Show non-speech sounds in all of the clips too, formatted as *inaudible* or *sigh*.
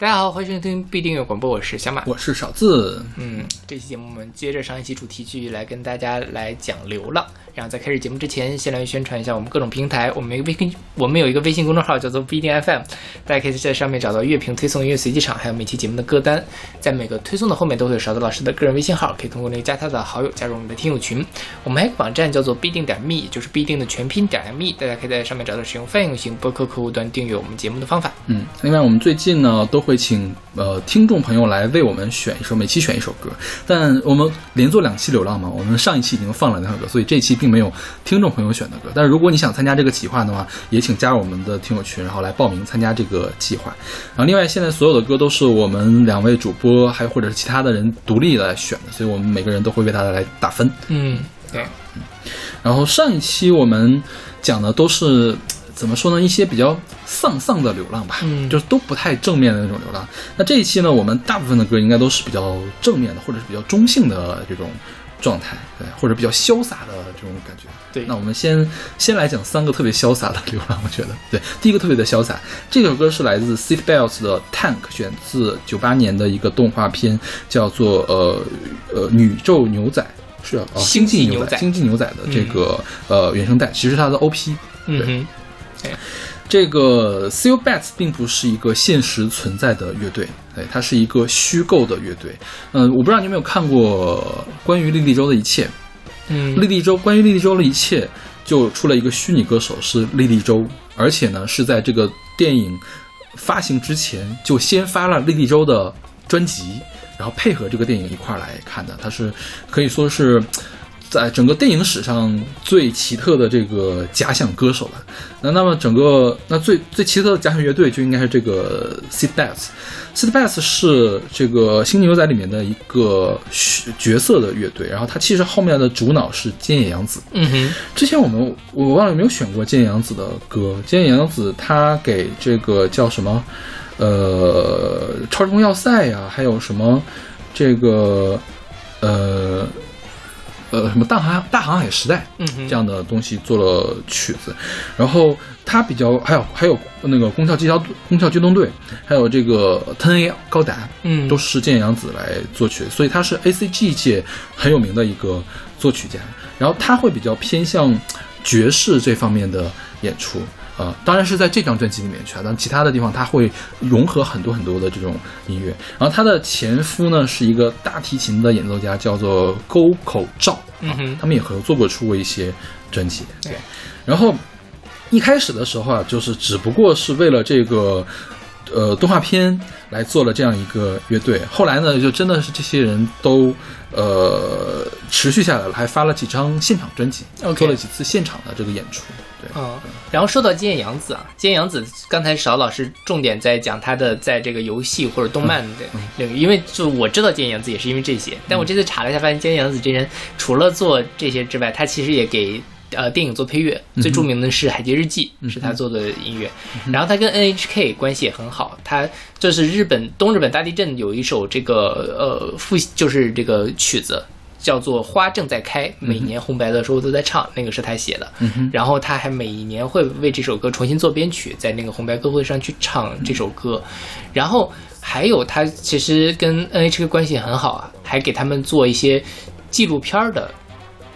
大家好，欢迎收听必订阅广播，我是小马，我是少字。嗯，这期节目我们接着上一期主题继续来跟大家来讲流浪。然后在开始节目之前，先来宣传一下我们各种平台。我们微信，我们有一个微信公众号叫做不一定 FM，大家可以在上面找到乐评推送、音乐随机场，还有每期节目的歌单。在每个推送的后面都会有勺子老师的个人微信号，可以通过那个加他的好友加入我们的听友群。我们还有个网站叫做必定点 me，就是必定的全拼点 me，大家可以在上面找到使用泛用型播客客户端订阅我们节目的方法。嗯，另外我们最近呢都会请呃听众朋友来为我们选一首，每期选一首歌。但我们连做两期流浪嘛，我们上一期已经放了两首歌，所以这期并没有听众朋友选的歌。但是如果你想参加这个企划的话，也请加入我们的听友群，然后来报名参加这个计划。然后另外现在所有的歌都是我们两位主播还有或者是其他的人独立来选的，所以我们每个人都会为大家来打分。嗯，对。然后上一期我们讲的都是怎么说呢？一些比较丧丧的流浪吧，嗯就是都不太正面的那种流浪。那这一期呢，我们大部分的歌应该都是比较正面的，或者是比较中性的这种状态，对，或者比较潇洒的这种感觉。对。那我们先先来讲三个特别潇洒的流浪，我觉得。对，第一个特别的潇洒，这首歌是来自 Seat Belts 的 Tank，选自九八年的一个动画片，叫做呃呃宇宙牛仔。是啊，哦星际牛仔星际牛仔。的这个、呃原声带，其实它的 OP 嗯哼，这个 Seal Bats 并不是一个现实存在的乐队，对，它是一个虚构的乐队。嗯、我不知道你有没有看过关于莉莉周的一切。嗯莉莉周，关于莉莉周的一切，就出了一个虚拟歌手是莉莉周，而且呢是在这个电影发行之前就先发了莉莉周的专辑，然后配合这个电影一块儿来看的。它是可以说是。在整个电影史上最奇特的这个假想歌手了，那那么整个那最最奇特的假想乐队就应该是这个 Sid Bats。Sid Bats 是这个《星际牛仔》里面的一个角色的乐队，然后他其实后面的主脑是菅野洋子。嗯哼，之前我们我忘了有没有选过菅野洋子的歌。菅野洋子他给这个叫什么，呃，超时空要塞呀、还有什么这个呃呃什么大航大航海时代，嗯这样的东西做了曲子，然后他比较还有还有那个宫校机枪攻壳机动队，还有这个 Ten A 高达，嗯都是菅野洋子来作曲，所以他是 A C G 界很有名的一个作曲家。然后他会比较偏向爵士这方面的演出。呃，当然是在这张专辑里面去啊，但其他的地方他会融合很多很多的这种音乐。然后他的前夫呢是一个大提琴的演奏家，叫做沟口照，嗯哼他们也合作过出过一些专辑。对，然后一开始的时候啊，就是只不过是为了这个呃动画片来做了这样一个乐队，后来呢，就真的是这些人都呃持续下来了，还发了几张现场专辑做了几次现场的这个演出。对，嗯，然后说到菅野洋子啊，菅野洋子刚才邵老师重点在讲他的在这个游戏或者动漫的领域，因为就我知道菅野洋子也是因为这些，但我这次查了一下，发现菅野洋子这人除了做这些之外，他其实也给。呃，电影做配乐，最著名的是《海街日记》，是他做的音乐。然后他跟 NHK 关系也很好，他就是日本东日本大地震有一首这个呃复就是这个曲子，叫做《花正在开》，每年红白的时候都在唱，那个是他写的。然后他还每一年会为这首歌重新做编曲，在那个红白歌会上去唱这首歌。然后还有他其实跟 NHK 关系很好啊，还给他们做一些纪录片儿的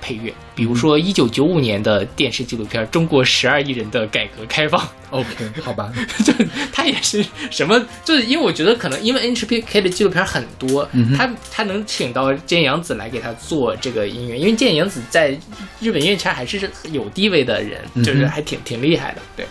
配乐，比如说一九九五年的电视纪录片《中国十二亿人的改革开放》。*laughs* OK，好吧，*laughs* 就他也是什么，就是因为我觉得可能因为 NHK 的纪录片很多，他他能请到菅野洋子来给他做这个音乐，因为菅野洋子在日本音乐圈还是有地位的人，就是还挺挺厉害的，对。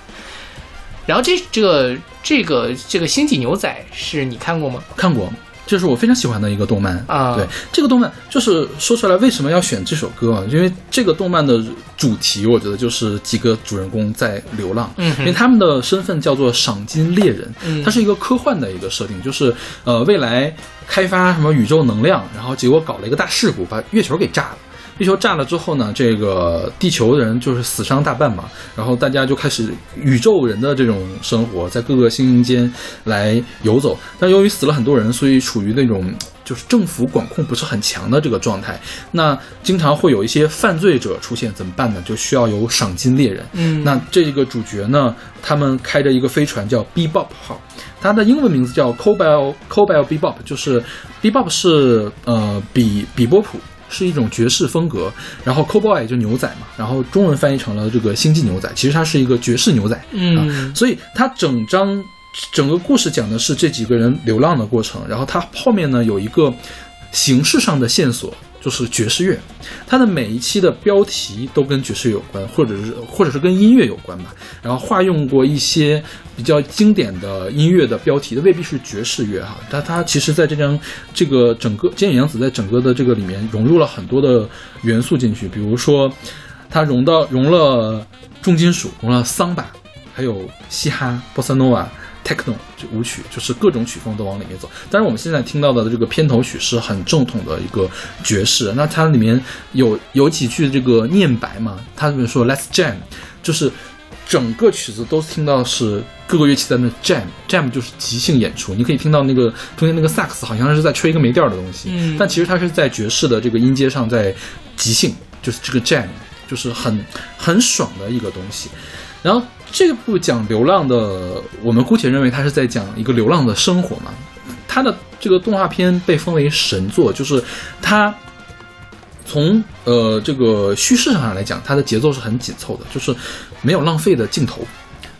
然后这这个这个这个星际牛仔是你看过吗？看过。这是我非常喜欢的一个动漫啊对这个动漫，就是说出来为什么要选这首歌啊？因为这个动漫的主题，我觉得就是几个主人公在流浪，嗯因为他们的身份叫做赏金猎人，嗯它是一个科幻的一个设定，就是呃未来开发什么宇宙能量，然后结果搞了一个大事故，把月球给炸了。月球炸了之后呢，这个地球人就是死伤大半嘛，然后大家就开始宇宙人的这种生活，在各个星星间来游走。但由于死了很多人，所以处于那种就就是政府管控不是很强的这个状态。那经常会有一些犯罪者出现，怎么办呢？就需要有赏金猎人。嗯那这个主角呢，他们开着一个飞船叫 Bebop 号，它的英文名字叫 Cobalt Cobalt Bebop，就是 Bebop 是呃比比波普。是一种爵士风格，然后 Cowboy 也就牛仔嘛，然后中文翻译成了这个星际牛仔，其实它是一个爵士牛仔，嗯。所以它整张整个故事讲的是这几个人流浪的过程，然后它后面呢有一个形式上的线索，就是爵士乐。它的每一期的标题都跟爵士有关，或者是或者是跟音乐有关吧。然后化用过一些比较经典的音乐的标题，未必是爵士乐哈，但它其实在这张这个整个菅野洋子在整个的这个里面融入了很多的元素进去，比如说它融到融了重金属，融了桑巴，还有嘻哈、波萨诺瓦、techno 就舞曲，就是各种曲风都往里面走。但是，我们现在听到的这个片头曲是很正统的一个爵士，那它里面有有几句这个念白嘛，它里面说 Let's jam，就是整个曲子都听到是各个乐器在那 jam，jam 就是即兴演出，你可以听到那个中间那个萨克斯好像是在吹一个没调的东西，嗯但其实它是在爵士的这个音阶上在即兴，就是这个 jam，就是很很爽的一个东西。然后这部讲流浪的，我们姑且认为它是在讲一个流浪的生活嘛。它的这个动画片被封为神作，就是它从呃这个叙事上来讲，它的节奏是很紧凑的，就是没有浪费的镜头。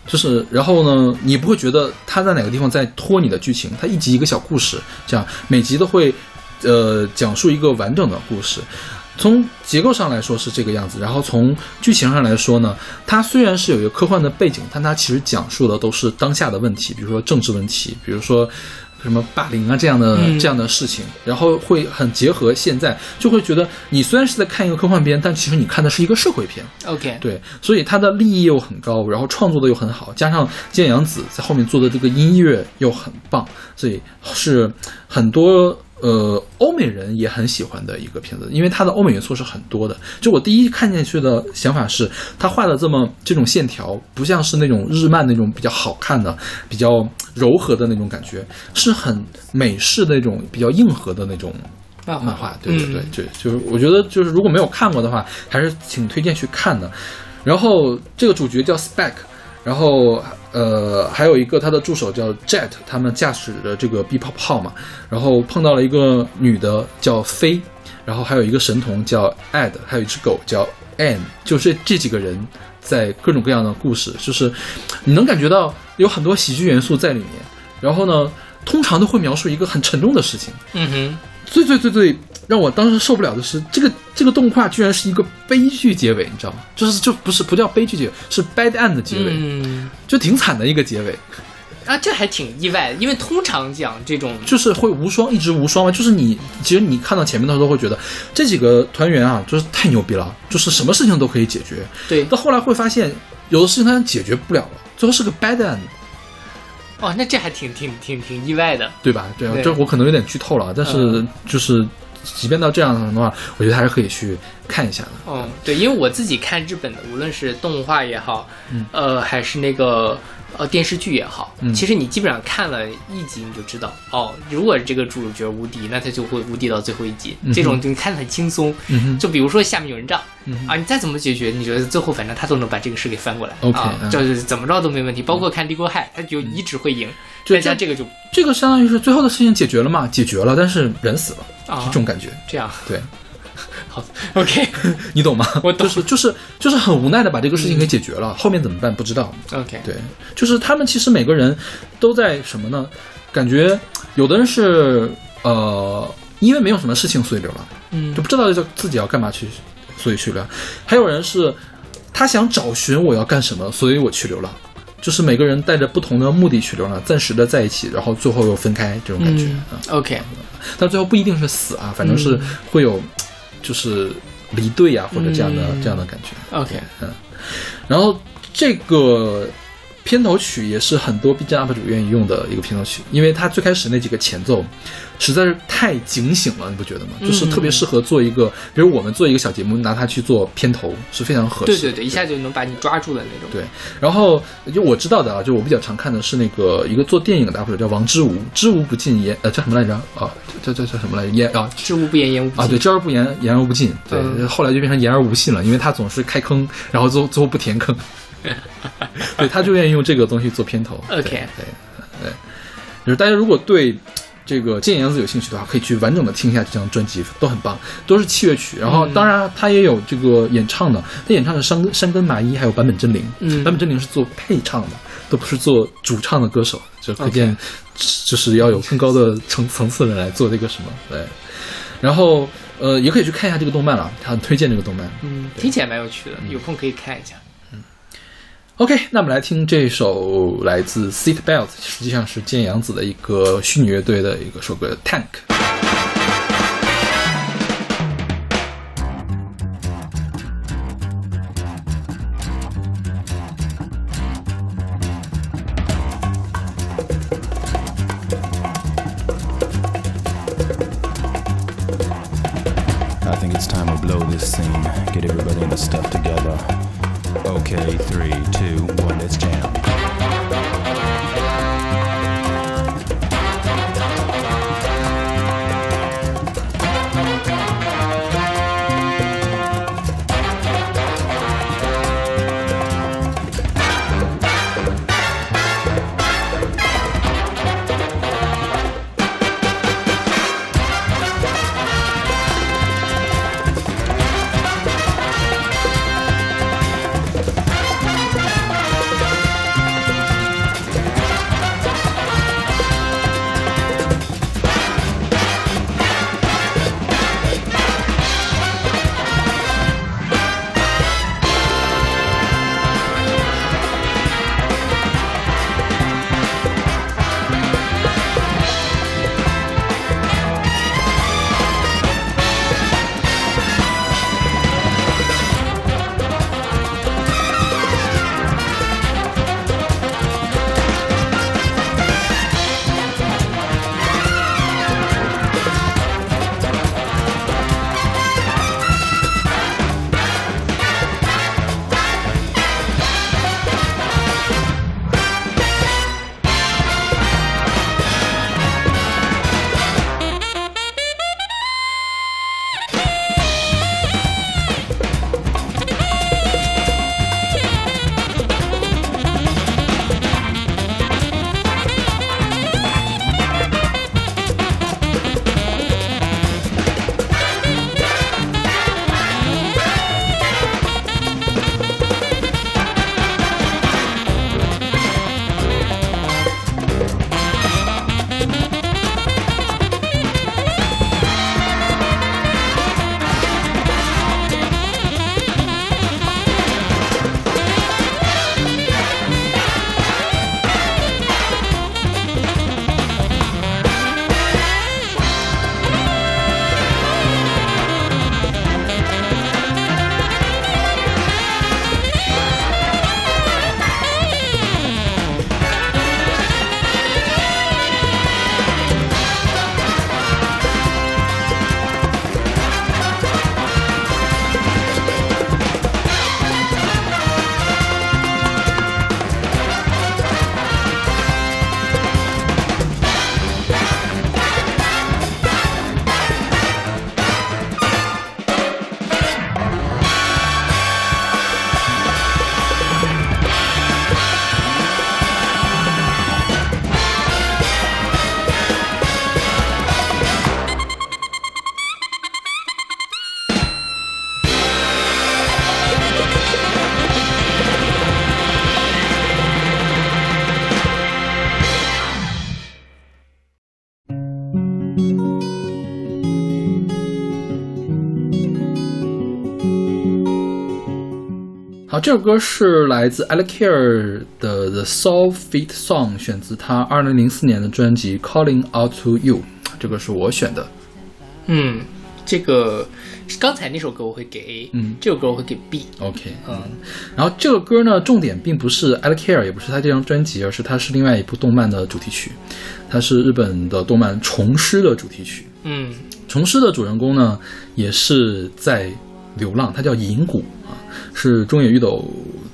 就是，然后呢，你不会觉得它在哪个地方在拖你的剧情，它一集一个小故事，这样每集都会，呃，讲述一个完整的故事。从结构上来说是这个样子，然后从剧情上来说呢，它虽然是有一个科幻的背景，但它其实讲述的都是当下的问题，比如说政治问题，比如说什么霸凌啊这样的、嗯这样的事情，然后会很结合现在，就会觉得你虽然是在看一个科幻片，但其实你看的是一个社会片。，OK，对，所以它的立意又很高，然后创作的又很好，加上菅阳子在后面做的这个音乐又很棒，所以是很多呃欧美人也很喜欢的一个片子，因为它的欧美元素是很多的。就我第一看进去的想法是，他画的这么这种线条，不像是那种日漫那种比较好看的、比较柔和的那种感觉，是很美式的那种比较硬核的那种漫漫画，对对对嗯，就就是我觉得就是如果没有看过的话，还是挺推荐去看的。然后这个主角叫 Spec，然后呃还有一个他的助手叫 Jet，他们驾驶着这个 B-pop 号嘛，然后碰到了一个女的叫飞，然后还有一个神童叫 Ed，还有一只狗叫 An 就这这几个人在各种各样的故事，就是你能感觉到有很多喜剧元素在里面。然后呢，通常都会描述一个很沉重的事情。嗯哼，最最最最让我当时受不了的是，这个这个动画居然是一个悲剧结尾，你知道吗？就是就不是不叫悲剧结尾，是 bad end 的结尾，嗯就挺惨的一个结尾，啊，这还挺意外的，因为通常讲这种就是会无双，一直无双嘛。就是你其实你看到前面的时候都会觉得这几个团员啊，就是太牛逼了，就是什么事情都可以解决。对到后来会发现，有的事情他解决不了了，最后是个 bad end。哦，那这还挺挺挺挺意外的。对吧？对这我可能有点剧透了，但是嗯就是，即便到这样的话，我觉得还是可以去看一下的。嗯，对，因为我自己看日本的，无论是动画也好，嗯呃，还是那个呃电视剧也好，嗯其实你基本上看了一集你就知道，哦，如果这个主角无敌，那他就会无敌到最后一集。嗯这种你看得很轻松，嗯，就比如说下面有人仗、嗯啊，你再怎么解决，你觉得最后反正他都能把这个事给翻过来 OK，啊，嗯就是怎么着都没问题。包括看《Legal High》，他就一直会赢，就大家这个就这个相当于是最后的事情解决了嘛？解决了，但是人死了，啊这种感觉。这样。对，好，OK *laughs* 你懂吗？我懂就是就是就是很无奈的把这个事情给解决了，后面怎么办不知道。OK，对，就是他们其实每个人都在什么呢？感觉有的人是呃，因为没有什么事情所以流浪，嗯就不知道自自己要干嘛去，所以去流浪。还有人是他想找寻我要干什么，所以我去流浪。就是每个人带着不同的目的去流浪，暂时的在一起，然后最后又分开这种感觉。OK，但最后不一定是死啊，反正是嗯会有就是离队啊或者这样的、嗯。这样的感觉。OK，嗯。然后这个片头曲也是很多 B 站 UP 主愿意用的一个片头曲，因为它最开始那几个前奏实在是太警醒了，你不觉得吗？就是特别适合做一个，比如我们做一个小节目，拿它去做片头是非常合适。对对对，一下就能把你抓住的那种。对，然后就我知道的啊，就我比较常看的是那个一个做电影的 UP 主叫王之无，知无不尽言呃叫什么来着啊？叫叫叫什么来着？言啊 *laughs* 知无不言，言无不尽。啊，对，知而不言，言而无尽。对，嗯后来就变成言而无信了，因为他总是开坑，然后最后最后不填坑。*laughs* 对，他就愿意用这个东西做片头。OK 对对对，就是大家如果对这个剑阳子有兴趣的话，可以去完整的听一下这张专辑，都很棒，都是器乐曲。然后当然他也有这个演唱的，他演唱的山山根麻衣还有坂本真绫，嗯坂本真绫是做配唱的，都不是做主唱的歌手，就可见就是要有更高的层层次的人来做这个什么对。然后呃，也可以去看一下这个动漫了，他很推荐这个动漫。嗯，听起来蛮有趣的，有空可以看一下。OK，那我们来听这首来自 Seat Belt，实际上是建阳子的一个虚拟乐队的一个首歌 Tank。这首歌是来自 Ella Care 的《The Soul Fit Song》，选自他二零零四年的专辑《Calling Out to You》，这个是我选的。嗯，这个刚才那首歌我会给 A，嗯。这首歌我会给 B，OK，嗯。然后这个歌呢，重点并不是《I Care》，也不是他这张专辑，而是它是另外一部动漫的主题曲，它是日本的动漫《虫师》的主题曲。嗯虫师的主人公呢，也是在流浪，他叫银谷啊，是中野裕斗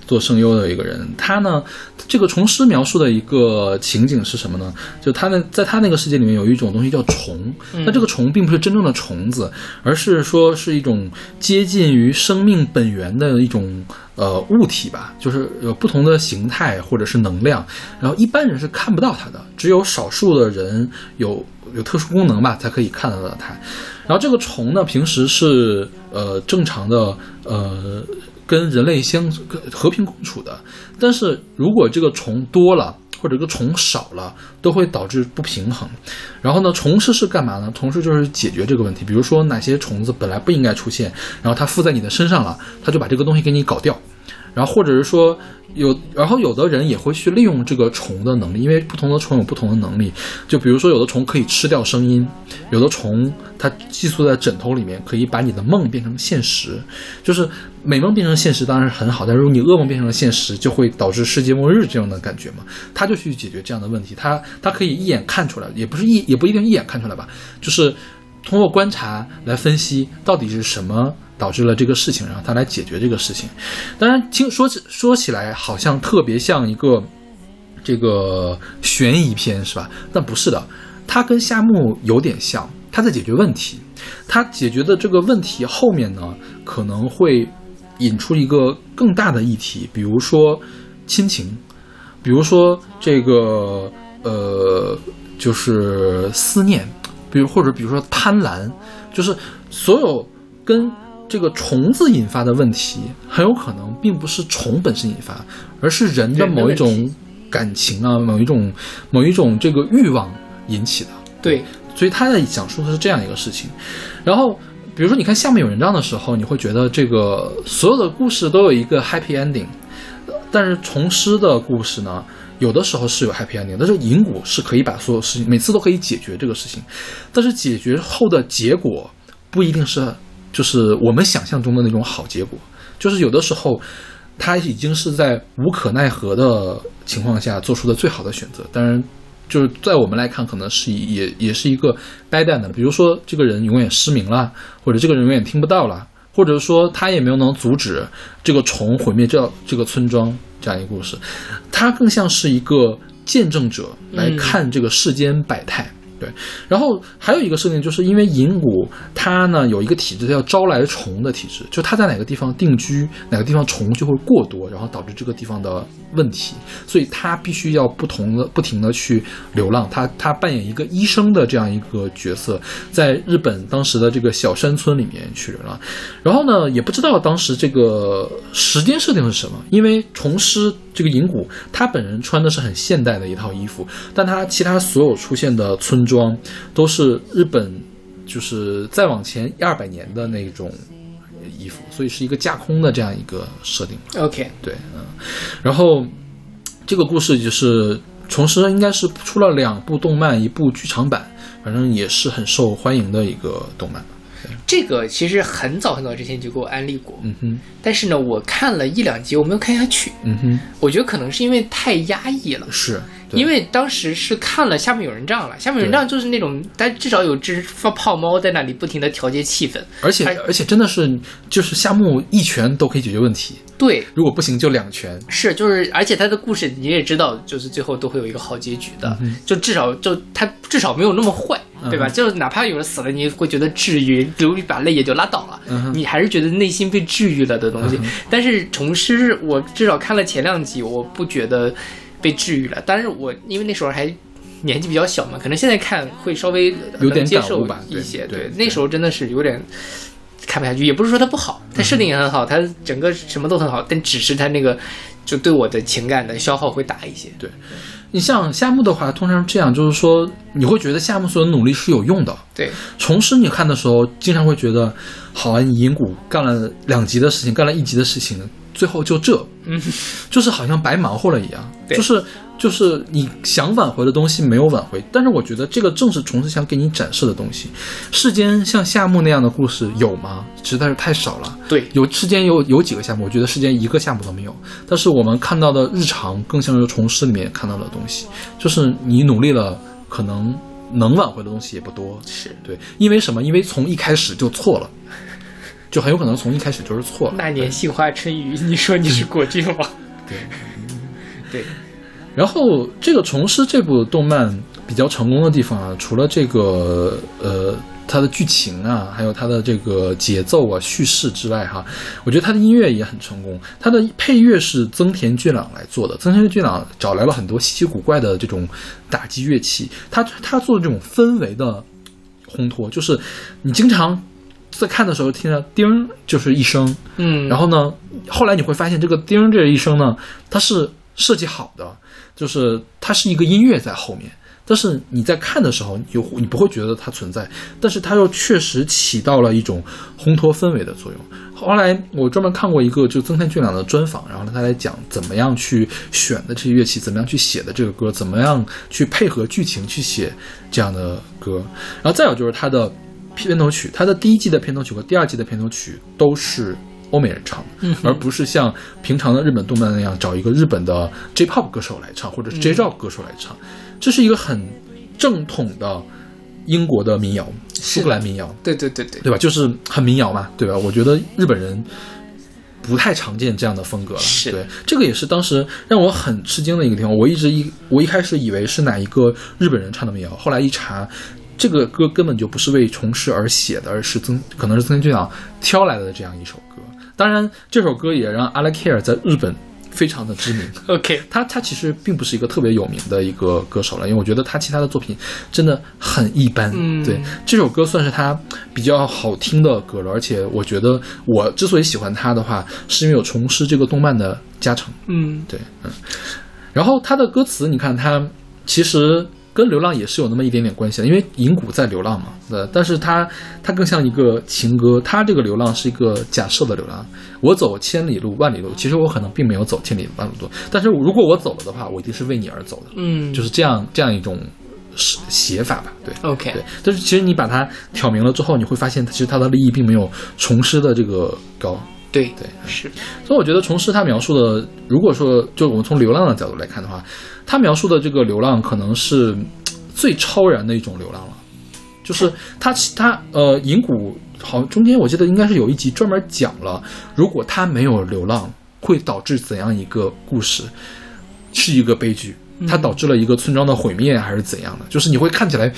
做声优的一个人。他呢，这个虫师描述的一个情景是什么呢？就他呢在他那个世界里面有一种东西叫虫，那这个虫并不是真正的虫子，而是说是一种接近于生命本源的一种呃物体吧，就是有不同的形态或者是能量，然后一般人是看不到它的，只有少数的人有有特殊功能吧才可以看得到它。然后这个虫呢，平时是呃正常的呃跟人类相跟和平共处的，但是如果这个虫多了。或者个虫少了，都会导致不平衡。然后呢，虫师是干嘛呢？虫师就是解决这个问题。比如说哪些虫子本来不应该出现，然后它附在你的身上了，它就把这个东西给你搞掉。然后或者是说有，然后有的人也会去利用这个虫的能力，因为不同的虫有不同的能力。就比如说有的虫可以吃掉声音，有的虫它寄宿在枕头里面，可以把你的梦变成现实。就是美梦变成现实当然是很好，但如果你噩梦变成了现实，就会导致世界末日这样的感觉嘛。他就去解决这样的问题，他他可以一眼看出来，也不是一也不一定一眼看出来吧，就是通过观察来分析到底是什么导致了这个事情，然后他来解决这个事情。当然，听说起说起来好像特别像一个这个悬疑片是吧？但不是的，它跟夏目有点像，他在解决问题。他解决的这个问题后面呢，可能会引出一个更大的议题，比如说亲情，比如说这个呃，就是思念，比如或者比如说贪婪，就是所有跟这个虫子引发的问题，很有可能并不是虫本身引发，而是人的某一种感情啊，某一种某一种这个欲望引起的。对，所以他在讲述的是这样一个事情。然后，比如说你看《下面有人章》的时候，你会觉得这个所有的故事都有一个 happy ending，但是虫师的故事呢，有的时候是有 happy ending，但是银谷是可以把所有事情每次都可以解决这个事情，但是解决后的结果不一定是就是我们想象中的那种好结果，就是有的时候。他已经是在无可奈何的情况下做出的最好的选择，当然，就是在我们来看，可能是也也是一个掰蛋的，比如说这个人永远失明了，或者这个人永远听不到了，或者说他也没有能阻止这个虫毁灭这这个村庄这样一个故事，他更像是一个见证者来看这个世间百态。对，然后还有一个设定，就是因为银谷它呢有一个体质叫招来虫的体质，就它在哪个地方定居，哪个地方虫就会过多，然后导致这个地方的问题，所以它必须要不同的不停的去流浪。它它扮演一个医生的这样一个角色，在日本当时的这个小山村里面去流浪，然后呢也不知道当时这个时间设定是什么，因为虫师这个银谷他本人穿的是很现代的一套衣服，但他其他所有出现的村庄都是日本，就是再往前一二百年的那种衣服，所以是一个架空的这样一个设定。OK，对，嗯，然后这个故事就是重拾应该是出了两部动漫，一部剧场版，反正也是很受欢迎的一个动漫。这个其实很早很早之前就给我安利过，嗯哼，但是呢，我看了一两集，我没有看下去。嗯哼，我觉得可能是因为太压抑了，是，对因为当时是看了下面有人帐了，下面有人帐就是那种，但至少有只放炮猫在那里不停的调节气氛。而且而且真的是就是夏目一拳都可以解决问题，对，如果不行就两拳。是就是，而且他的故事你也知道，就是最后都会有一个好结局的，就至少就他至少没有那么坏，对吧？就是哪怕有人死了，你会觉得治愈，流一把泪也就拉倒了，你还是觉得内心被治愈了的东西。但是虫师，我至少看了前两集，我不觉得被治愈了。但是我因为那时候还。年纪比较小嘛，可能现在看会稍微有点接受吧一些。对对那时候真的是有点看不下去，也不是说它不好，它设定也很好，它整个什么都很好，但只是它那个就对我的情感的消耗会大一些。对你像夏目的话，通常这样，就是说你会觉得夏目所有的努力是有用的。对，重师你看的时候，经常会觉得，好啊，你银谷干了两集的事情，干了一集的事情，最后就这，嗯，就是好像白忙活了一样，对就是就是你想挽回的东西没有挽回，但是我觉得这个正是虫师想给你展示的东西。世间像夏目那样的故事有吗？实在是太少了。对，有世间有有几个夏目，我觉得世间一个夏目都没有。但是我们看到的日常更像是虫师里面看到的东西，就是你努力了，可能能挽回的东西也不多。是。对，因为什么？因为从一开始就错了，就很有可能从一开始就是错了。那年杏花春雨，你说你是果郡王？*laughs* 对，*laughs* 对，然后这个《虫师》这部动漫比较成功的地方啊，除了这个呃它的剧情啊，还有它的这个节奏啊、叙事之外哈，我觉得它的音乐也很成功。它的配乐是增田俊朗来做的，增田俊朗找来了很多稀奇古怪的这种打击乐器，他他做的这种氛围的烘托，就是你经常。在看的时候，听到叮就是一声，嗯，然后呢，后来你会发现这个叮这一声呢，它是设计好的，就是它是一个音乐在后面，但是你在看的时候，有你不会觉得它存在，但是它又确实起到了一种烘托氛围的作用。后来我专门看过一个就增田俊朗的专访，然后他来讲怎么样去选的这些乐器，怎么样去写的这个歌，怎么样去配合剧情去写这样的歌，然后再有就是他的。片头曲，它的第一季的片头曲和第二季的片头曲都是欧美人唱的，而不是像平常的日本动漫那样找一个日本的 J-pop 歌手来唱，或者是 J-rock 歌手来唱。这是一个很正统的英国的民谣，苏格兰民谣，对对对对，对吧？就是很民谣嘛，对吧？我觉得日本人不太常见这样的风格了。是对，这个也是当时让我很吃惊的一个地方。我一直一我一开始以为是哪一个日本人唱的民谣，后来一查。这个歌根本就不是为虫师而写的，而是曾可能是曾俊朗挑来的这样一首歌。当然，这首歌也让阿拉凯尔在日本非常的知名。OK，他他其实并不是一个特别有名的一个歌手了，因为我觉得他其他的作品真的很一般。嗯对，这首歌算是他比较好听的歌了，而且我觉得我之所以喜欢他的话，是因为有重师这个动漫的加成。嗯，对，嗯。然后他的歌词，你看他其实。跟流浪也是有那么一点点关系的，因为银谷在流浪嘛，呃，但是它它更像一个情歌，它这个流浪是一个假设的流浪。我走千里路万里路，其实我可能并没有走千里路万里路，但是如果我走了的话，我一定是为你而走的，嗯，就是这样这样一种写法吧，对 OK 对。但是其实你把它挑明了之后，你会发现其实它的利益并没有虫师的这个高。对对，是，所以我觉得虫师他描述的，如果说就我们从流浪的角度来看的话，他描述的这个流浪可能是最超然的一种流浪了，就是他他呃银谷好中间我记得应该是有一集专门讲了，如果他没有流浪会导致怎样一个故事，是一个悲剧，它导致了一个村庄的毁灭还是怎样的，就是你会看起来。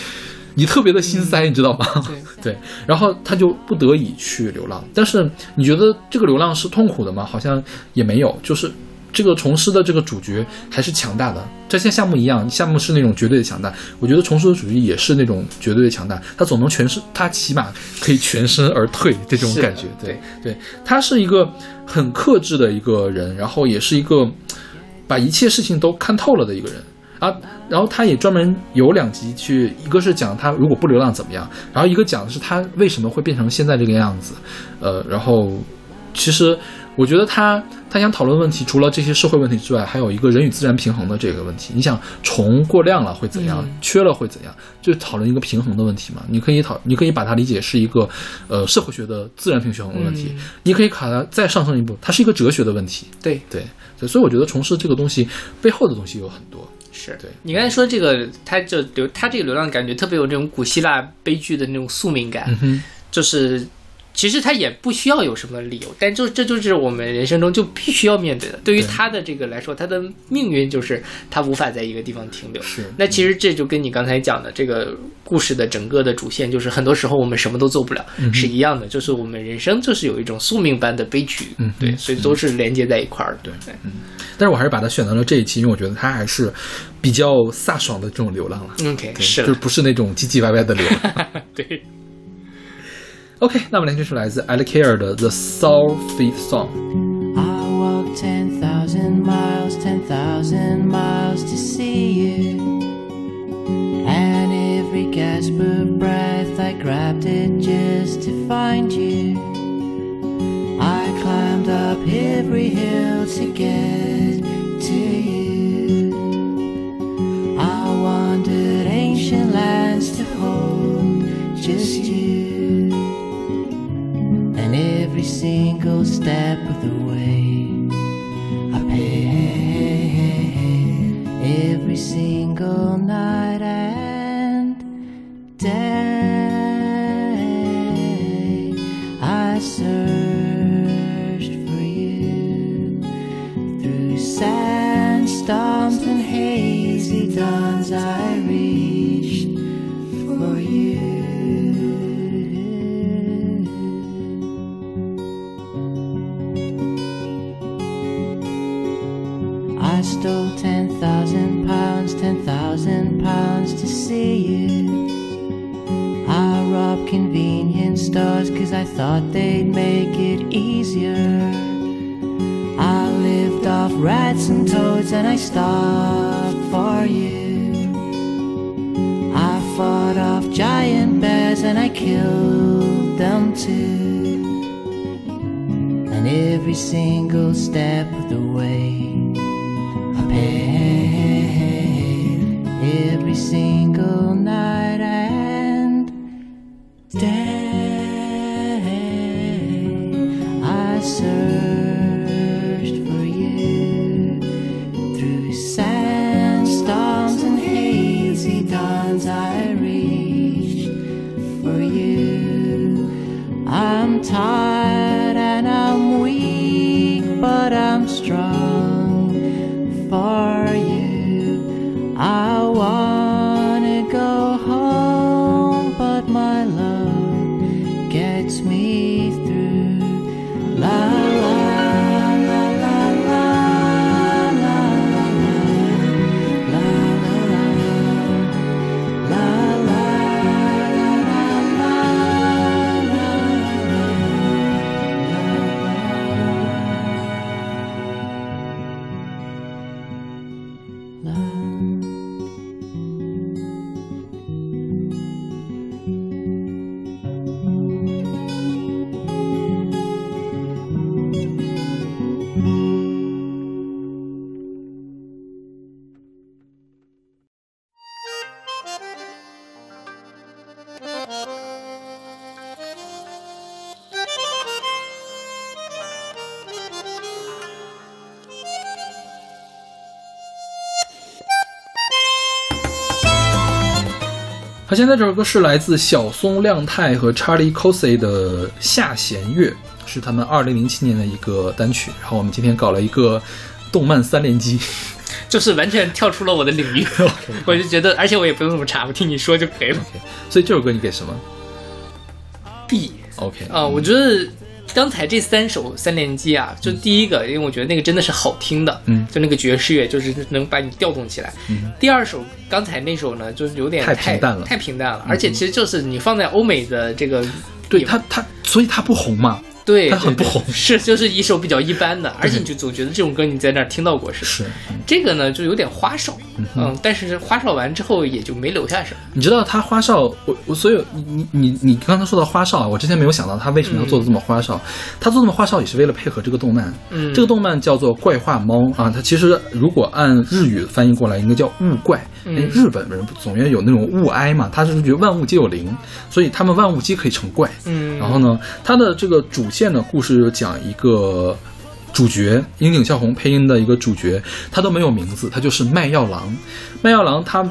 你特别的心塞，你知道吗？对 *laughs* 对，然后他就不得已去流浪。但是你觉得这个流浪是痛苦的吗？好像也没有，就是这个虫师的这个主角还是强大的。这像项目一样，项目是那种绝对的强大。我觉得虫师的主角也是那种绝对的强大，他总能全身，他起码可以全身而退这种感觉。对对，他是一个很克制的一个人，然后也是一个把一切事情都看透了的一个人。啊，然后他也专门有两集去，一个是讲他如果不流浪怎么样，然后一个讲的是他为什么会变成现在这个样子，呃，然后其实我觉得他他想讨论问题，除了这些社会问题之外，还有一个人与自然平衡的这个问题。你想虫过量了会怎样，嗯。缺了会怎样，就讨论一个平衡的问题嘛。你可以讨，你可以把它理解是一个呃社会学的自然平衡的问题，嗯。你可以把它再上升一步，它是一个哲学的问题。对，对对，所以我觉得虫师这个东西背后的东西有很多。是。对。你刚才说这个，他就流，他这个流浪感觉特别有这种古希腊悲剧的那种宿命感，就是其实他也不需要有什么理由，但就这就是我们人生中就必须要面对的。对于他的这个来说，他的命运就是他无法在一个地方停留。是那其实这就跟你刚才讲的这个故事的整个的主线，就是很多时候我们什么都做不了，嗯是一样的。就是我们人生就是有一种宿命般的悲剧，嗯对，所以都是连接在一块儿的。对但是我还是把它选到了这一期，因为我觉得它还是比较飒爽的这种流浪了。OK，对是，就是不是那种唧唧歪歪的流浪。*laughs* 对。OK，那么来听是来自 a l c a r 的 The Soul Feet Song。 I walked 10,000 miles, 10,000 miles to see you. And every gasp of breath, I grabbed it just to find you. I climbed up every every hill to get to you. I wandered ancient lands to hold just you. Every single step of the way, I pay every single night and day. I searched for you through sandstorms and hazy dawns. I reached Stole 10,000 pounds, 10,000 pounds to see you. I robbed convenience stores cause I thought they'd make it easier. I lived off rats and toads and I starved for you. I fought off giant bears and I killed them too. And every single step of the way, I paid every single night and day. I searched 好，现在这首歌是来自小松亮太和 Charlie Cosey 的《下弦月》，是他们二零零七年的一个单曲。然后我们今天搞了一个动漫三连击，*laughs* 就是完全跳出了我的领域，*laughs* 我就觉得，而且我也不用怎么查，我听你说就可以了。所以这首歌你给什么 B？OK 啊、我觉得刚才这三首三连击啊，就第一个，因为我觉得那个真的是好听的，嗯就那个爵士乐，就是能把你调动起来。嗯第二首刚才那首呢，就是有点太太平淡了嗯太平淡了，而且其实就是你放在欧美的这个，对他他，所以他不红嘛？对，它很不红 *laughs* 是就是一首比较一般的，而且你就总觉得这种歌你在那儿听到过似的。是，这个呢就有点花哨，嗯，但是花哨完之后也就没留下什么。你知道他花哨，我我所以你你你你刚才说到花哨啊，我之前没有想到他为什么要做的这么花哨。他做这么花哨也是为了配合这个动漫。嗯这个动漫叫做《怪化猫》啊，它其实如果按日语翻译过来，应该叫物怪。因为日本人总愿有那种物哀嘛，他是觉得万物皆有灵，所以他们万物皆可以成怪。嗯，然后呢，它的这个主线的，故事就讲一个主角樱井孝宏配音的一个主角，他都没有名字，他就是卖药郎。卖药郎他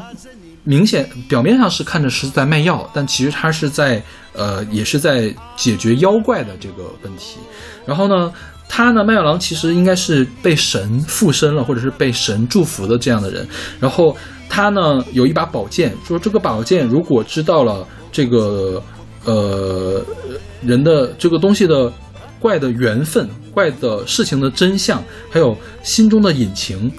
明显表面上是看着是在卖药，但其实他是在呃也是在解决妖怪的这个问题。然后呢，他呢卖药郎其实应该是被神附身了，或者是被神祝福的这样的人。然后他呢有一把宝剑，说这个宝剑如果知道了这个呃人的这个东西的怪的缘分、怪的事情的真相，还有心中的隐情。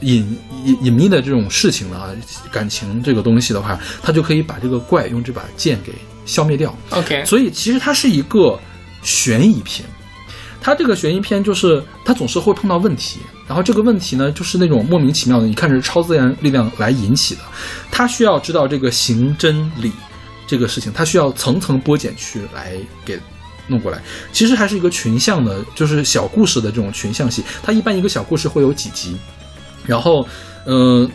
隐隐隐秘的这种事情啊，感情这个东西的话，他就可以把这个怪用这把剑给消灭掉。OK，所以其实它是一个悬疑片。它这个悬疑片就是它总是会碰到问题，然后这个问题呢，就是那种莫名其妙的，你看是超自然力量来引起的。他需要知道这个刑真理这个事情，它需要层层剥茧去来给弄过来，其实还是一个群像的，就是小故事的这种群像戏。它一般一个小故事会有几集，然后，嗯、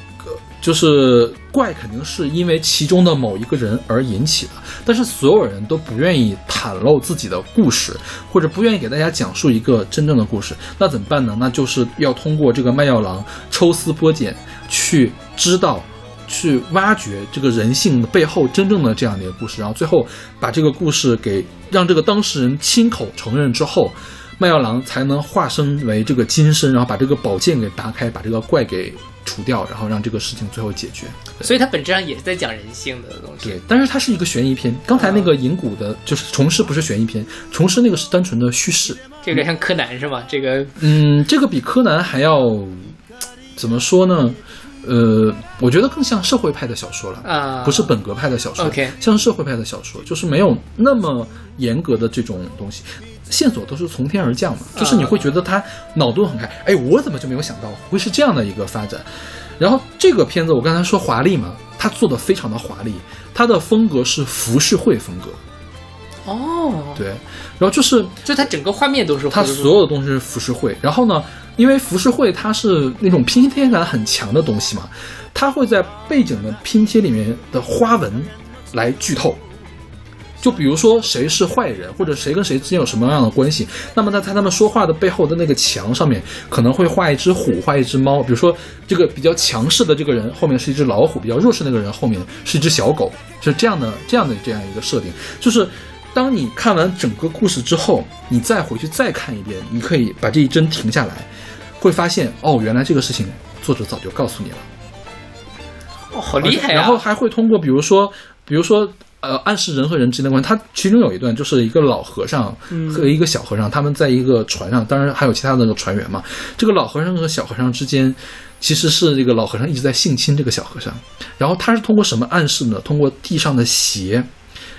就是怪肯定是因为其中的某一个人而引起的，但是所有人都不愿意袒露自己的故事，或者不愿意给大家讲述一个真正的故事，那怎么办呢？那就是要通过这个卖药郎抽丝剥茧，去知道。去挖掘这个人性的背后真正的这样的一个故事，然后最后把这个故事给让这个当事人亲口承认之后，麦药郎才能化身为这个金身，然后把这个宝剑给打开，把这个怪给除掉，然后让这个事情最后解决。*laughs* 所以它本质上也是在讲人性的东西。对，但是它是一个悬疑片。刚才那个银谷的，就是虫师不是悬疑片，虫师那个是单纯的叙事。这有点像柯南是吗？这个嗯，这个比柯南还要怎么说呢？呃，我觉得更像社会派的小说了。啊，不是本格派的小说 OK 像社会派的小说，就是没有那么严格的这种东西，线索都是从天而降嘛，就是你会觉得他脑洞很开，哎，我怎么就没有想到会是这样的一个发展？然后这个片子我刚才说华丽嘛，他做的非常的华丽，他的风格是浮世绘风格，哦，对，然后就是就他整个画面都是它或者说所有的东西是浮世绘。然后呢，因为浮世绘它是那种拼贴感很强的东西嘛，它会在背景的拼贴里面的花纹来剧透。就比如说谁是坏人，或者谁跟谁之间有什么样的关系，那么在他他们说话的背后的那个墙上面，可能会画一只虎，画一只猫。比如说这个比较强势的这个人后面是一只老虎，比较弱势那个人后面是一只小狗，是这样的这样的这样一个设定，就是。当你看完整个故事之后，你再回去再看一遍，你可以把这一帧停下来，会发现哦，原来这个事情作者早就告诉你了。哦，好厉害啊！然后还会通过，比如说，比如说，呃，暗示人和人之间的关系。它其中有一段就是一个老和尚和一个小和尚，他们在一个船上，当然还有其他的那个船员嘛。这个老和尚和小和尚之间，其实是这个老和尚一直在性侵这个小和尚。然后他是通过什么暗示呢？通过地上的鞋。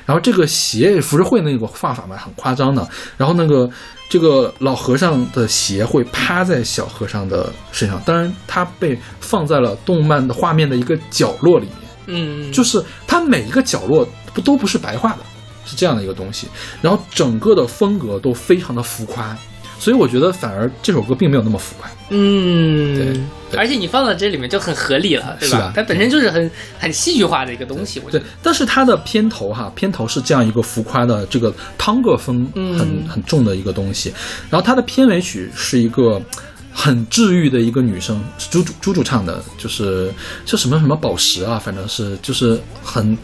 然后这个鞋浮世绘那个画法嘛，很夸张的。然后那个这个老和尚的鞋会趴在小和尚的身上，当然他被放在了动漫的画面的一个角落里面。嗯，就是他每一个角落不都不是白画的，是这样的一个东西。然后整个的风格都非常的浮夸，所以我觉得反而这首歌并没有那么浮夸。嗯，对对而且你放到这里面就很合理了，对是吧？吧它本身就是很很戏剧化的一个东西，我觉对得。，但是它的片头哈，片头是这样一个浮夸的这个汤哥风很、嗯很重的一个东西，然后它的片尾曲是一个很治愈的一个女生，是猪猪猪猪唱的，就是叫什么什么宝石啊，反正是就是很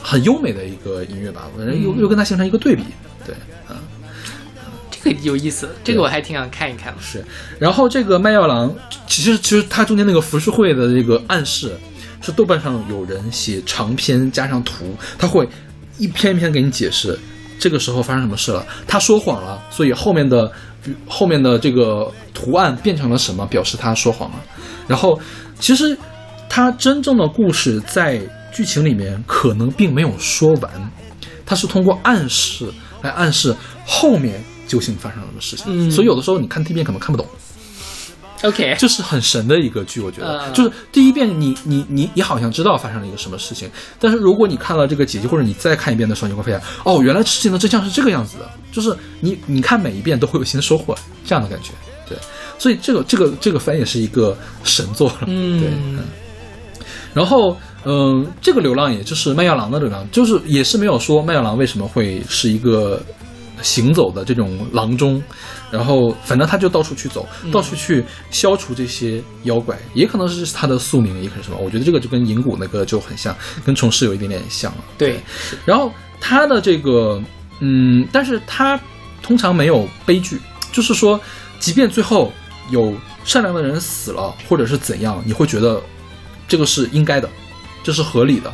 很优美的一个音乐吧，反正又、嗯又跟它形成一个对比，对，嗯。*laughs* 有意思，这个我还挺想看一看的。是，然后这个卖药郎，其实其实它中间那个浮世绘的这个暗示，是豆瓣上有人写长篇加上图，他会一篇一篇给你解释这个时候发生什么事了，他说谎了，所以后面的后面的这个图案变成了什么，表示他说谎了。然后其实他真正的故事在剧情里面可能并没有说完，他是通过暗示来暗示后面究竟发生了什么事情。嗯。所以有的时候你看第一遍可能看不懂，OK，就是很神的一个剧，我觉得，嗯就是第一遍你你你你好像知道发生了一个什么事情，但是如果你看了这个解析或者你再看一遍的时候，你会发现，哦，原来事情的真相是这个样子的，就是你你看每一遍都会有新收获，这样的感觉，对，所以这个这个这个番也是一个神作了，嗯。对，嗯。然后，嗯、这个流浪也就是麦药郎的流浪，就是也是没有说麦药郎为什么会是一个行走的这种郎中，然后反正他就到处去走，到处去消除这些妖怪，也可能是他的宿命，也可能是什么。我觉得这个就跟银谷那个就很像，跟虫师有一点点像了。对，然后他的这个，嗯，但是他通常没有悲剧，就是说，即便最后有善良的人死了，或者是怎样，你会觉得这个是应该的，这是合理的，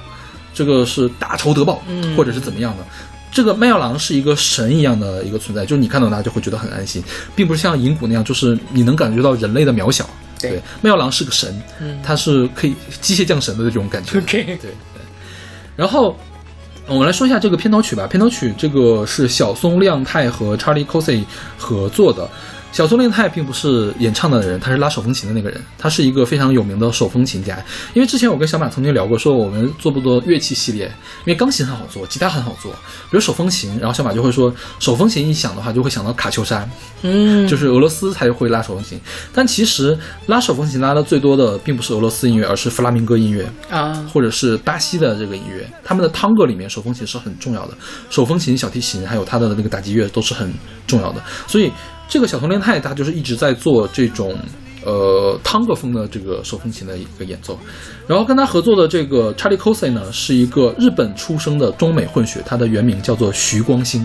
这个是大仇得报，嗯或者是怎么样的。这个麦药郎是一个神一样的一个存在，就是你看到他就会觉得很安心，并不是像银谷那样，就是你能感觉到人类的渺小。对对，卖药郎是个神，嗯他是可以机械降神的这种感觉。OK *laughs* 对对。然后我们来说一下这个片头曲吧。片头曲这个是小松亮太和 Charlie Cosey 合作的。小松令太并不是演唱的人，他是拉手风琴的那个人，他是一个非常有名的手风琴家。因为之前我跟小马曾经聊过，说我们做不做乐器系列，因为钢琴很好做，吉他很好做，比如手风琴，然后小马就会说手风琴一响的话，就会想到卡秋莎，嗯，就是俄罗斯才会拉手风琴。但其实拉手风琴拉的最多的并不是俄罗斯音乐，而是弗拉明戈音乐。啊，或者是巴西的这个音乐，他们的汤戈里面手风琴是很重要的，手风琴、小提琴还有他的那个打击乐都是很重要的。所以这个小松连太他就是一直在做这种呃汤歌风的这个手风琴的一个演奏。然后跟他合作的这个 Charlie Kosei 呢，是一个日本出生的中美混血，他的原名叫做徐光兴，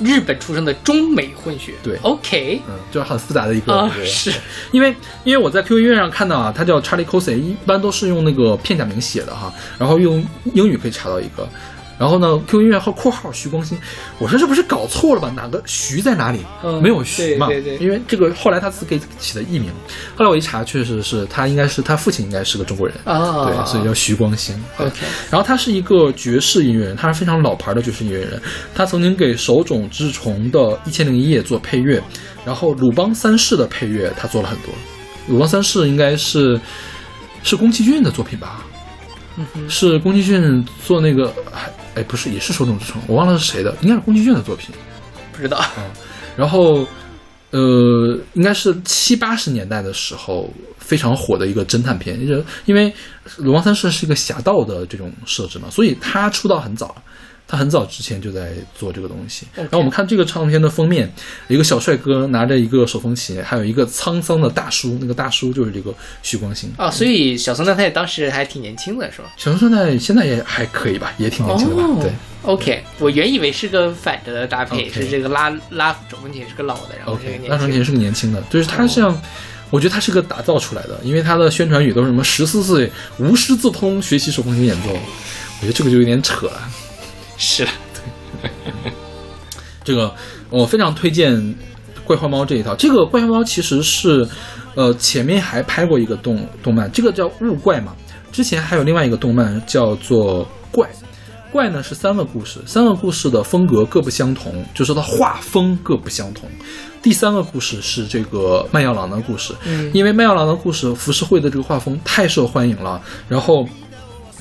日本出生的中美混血，对，OK，嗯，就是很复杂的一个是因为因为我在 QQ 音乐上看到啊，他叫 Charlie Kosei，一般都是用那个片假名写的哈，然后用英语可以查到一个。然后呢，QQ 音乐号括号徐光兴，我说这不是搞错了吧？哪个徐在哪里？嗯没有徐嘛？对对对因为这个后来他自己给起的艺名，后来我一查，确实是他应该是他父亲应该是个中国人，啊对，所以叫徐光兴。OK 然后他是一个爵士音乐人，他是非常老牌的爵士音乐人。他曾经给手冢治虫的《一千零一夜》做配乐，然后鲁邦三世的配乐他做了很多。鲁邦三世应该是是宫崎骏的作品吧？嗯是宫崎骏做那个，哎哎，不是，也是手冢治虫，我忘了是谁的，应该是宫崎骏的作品。不知道，然后，呃，应该是七八十年代的时候非常火的一个侦探片，就是因为龙王三世是一个侠盗的这种设置嘛，所以他出道很早，他很早之前就在做这个东西。然后我们看这个唱片的封面，一个小帅哥拿着一个手风琴，还有一个沧桑的大叔，那个大叔就是这个许光兴。哦，所以小松菜太当时还挺年轻的，是吧？小松菜现在也还可以吧，也挺年轻的吧？哦对。OK，我原以为是个反着的搭配是这个拉拉手风琴是个老的，然后这个 OK，拉长琴是个年轻的，就是他像，我觉得他是个打造出来的，因为他的宣传语都是什么十四岁无师自通学习手风琴演奏，我觉得这个就有点扯了。是对 *laughs* 这个我非常推荐怪花猫这一套。这个怪花猫其实是，呃，前面还拍过一个动动漫，这个叫物怪嘛。之前还有另外一个动漫叫做怪，怪呢是三个故事，三个故事的风格各不相同，就是它画风各不相同。第三个故事是这个麦药郎的故事，嗯因为麦药郎的故事浮世绘的这个画风太受欢迎了，然后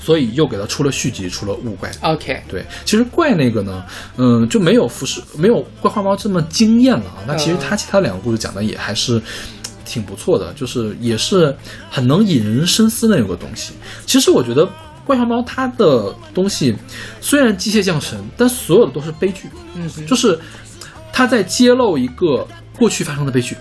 所以又给他出了续集，出了物怪。OK，对，其实怪那个呢，嗯，就没有浮世没有怪花猫这么惊艳了啊。那其实它其他两个故事讲的也还是挺不错的，就是也是很能引人深思的那个东西。其实我觉得怪花猫它的东西虽然机械降神，但所有的都是悲剧，嗯，就是它在揭露一个过去发生的悲剧。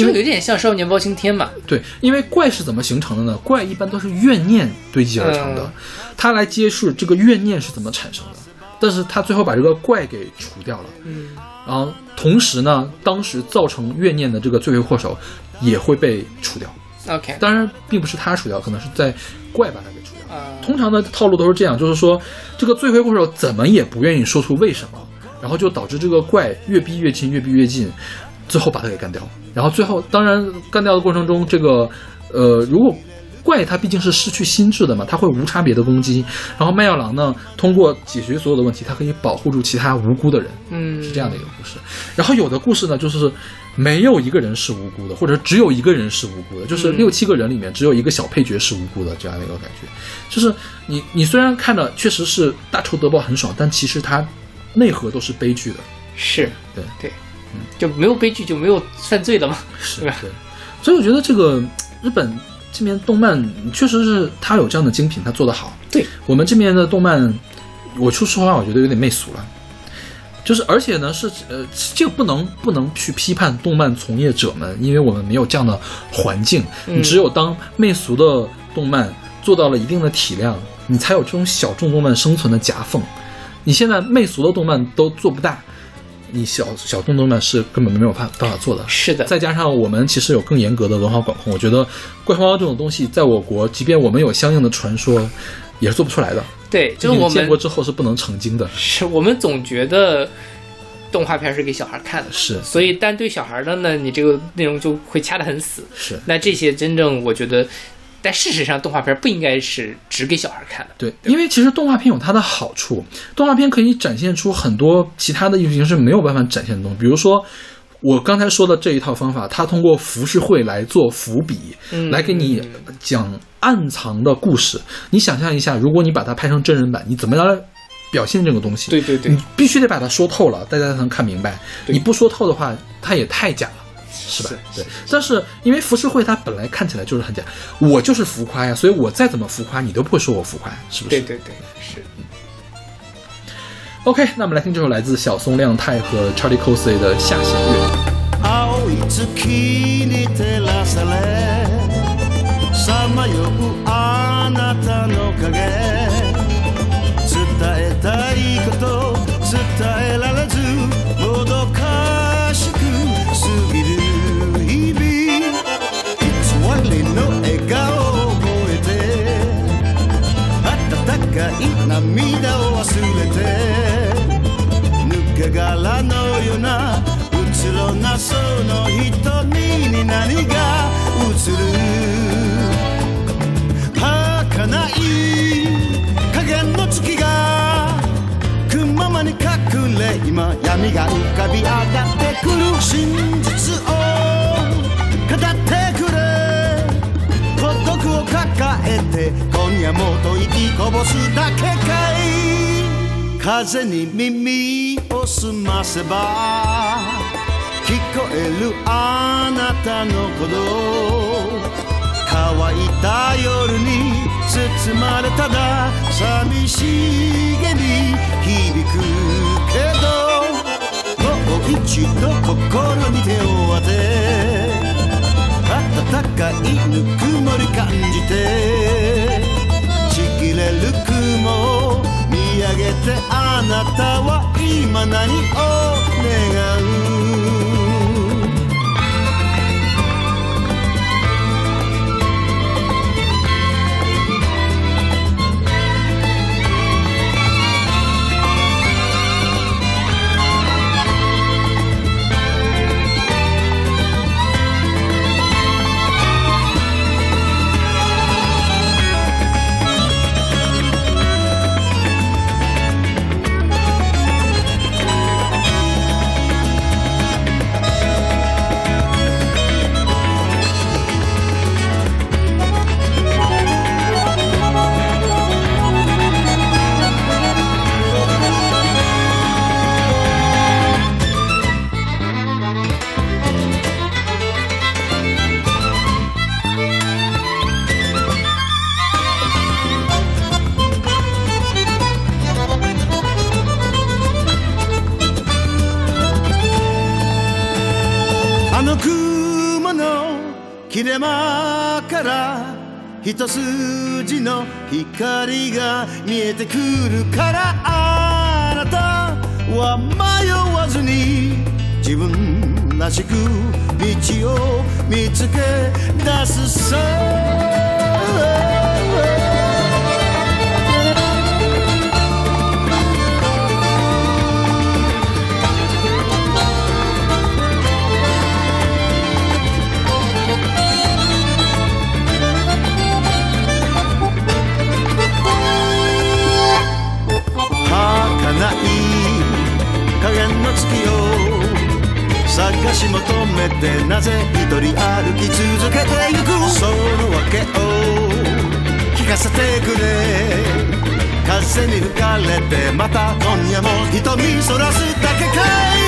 因为就有点像少年包青天嘛。对，因为怪是怎么形成的呢？怪一般都是怨念堆积而成的嗯，它来揭示这个怨念是怎么产生的。但是他最后把这个怪给除掉了，嗯然后同时呢，当时造成怨念的这个罪魁祸首也会被除掉。，OK，当然，并不是他除掉，可能是在怪把他给除掉。啊，通常的套路都是这样，就是说这个罪魁祸首怎么也不愿意说出为什么，然后就导致这个怪越逼越近，越逼越近，最后把他给干掉。然后最后，当然干掉的过程中，这个呃，如果怪它毕竟是失去心智的嘛，它会无差别的攻击。然后麦药郎呢，通过解决所有的问题，他可以保护住其他无辜的人。嗯，是这样的一个故事。然后有的故事呢，就是没有一个人是无辜的，或者只有一个人是无辜的，就是嗯六七个人里面只有一个小配角是无辜的这样的一个感觉。就是你你虽然看着确实是大仇得报很爽，但其实它内核都是悲剧的。是对对，就没有悲剧就没有犯罪的嘛。是对吧对，所以我觉得这个日本这边动漫确实是它有这样的精品，它做得好。对我们这边的动漫，我说实话，我觉得有点媚俗了。就是，而且呢，是呃，这个不能不能去批判动漫从业者们，因为我们没有这样的环境。嗯你只有当媚俗的动漫做到了一定的体量，你才有这种小众动漫生存的夹缝。你现在媚俗的动漫都做不大，你小小众动漫是根本没有办办法做的。是的，再加上我们其实有更严格的文化管控，我觉得怪花猫这种东西，在我国，即便我们有相应的传说，也是做不出来的。对，就是我们建国之后是不能成精的。是我们总觉得动画片是给小孩看的，是所以但对小孩的呢，你这个内容就会掐得很死。是，那这些真正我觉得，但事实上动画片不应该是只给小孩看的。对，因为其实动画片有它的好处，动画片可以展现出很多其他的艺术形式没有办法展现的东西，比如说我刚才说的这一套方法，它通过浮世绘来做伏笔，嗯来给你讲暗藏的故事。你想象一下，如果你把它拍成真人版，你怎么来表现这个东西？对对对你必须得把它说透了，大家才能看明白。你不说透的话，它也太假了。是吧？对，但是因为浮世绘它本来看起来就是很假，我就是浮夸呀，所以我再怎么浮夸，你都不会说我浮夸，是不是？对对对，是。OK，那我们来听这首来自小松亮太和 Charlie Cosey 的《下弦月》。涙を忘れて抜け殻のようなうつろなその瞳に何が映る。儚い影の月がくままに隠れ今闇が浮かび上がってくる真実を語ってえて今夜もと息こぼすだけかい。風に耳を澄ませば聞こえるあなたの鼓動。乾いた夜に包まれただ寂しげに響くけど。もう一度心に手を当て暖かいぬくもり感じてちぎれる雲を見上げてあなたは今何を願う？一筋の光が見えてくるからあなたは迷わずに自分らしく道を見つけ出すさ。探し求めてなぜ一人歩き続けてゆく？その訳を聞かせてくれ。風に吹かれてまた今夜も瞳そらすだけかい。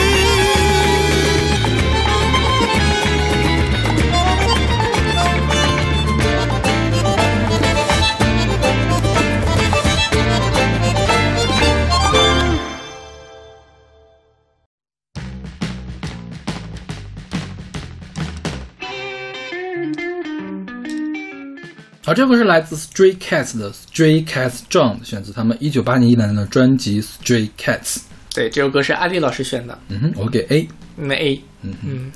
好，这个是来自 Stray Cats 的 Stray Cats John，选自他们一九八零一年的专辑 Stray Cats。对，这首歌是阿丽老师选的，嗯哼，我给 A。那 A，嗯哼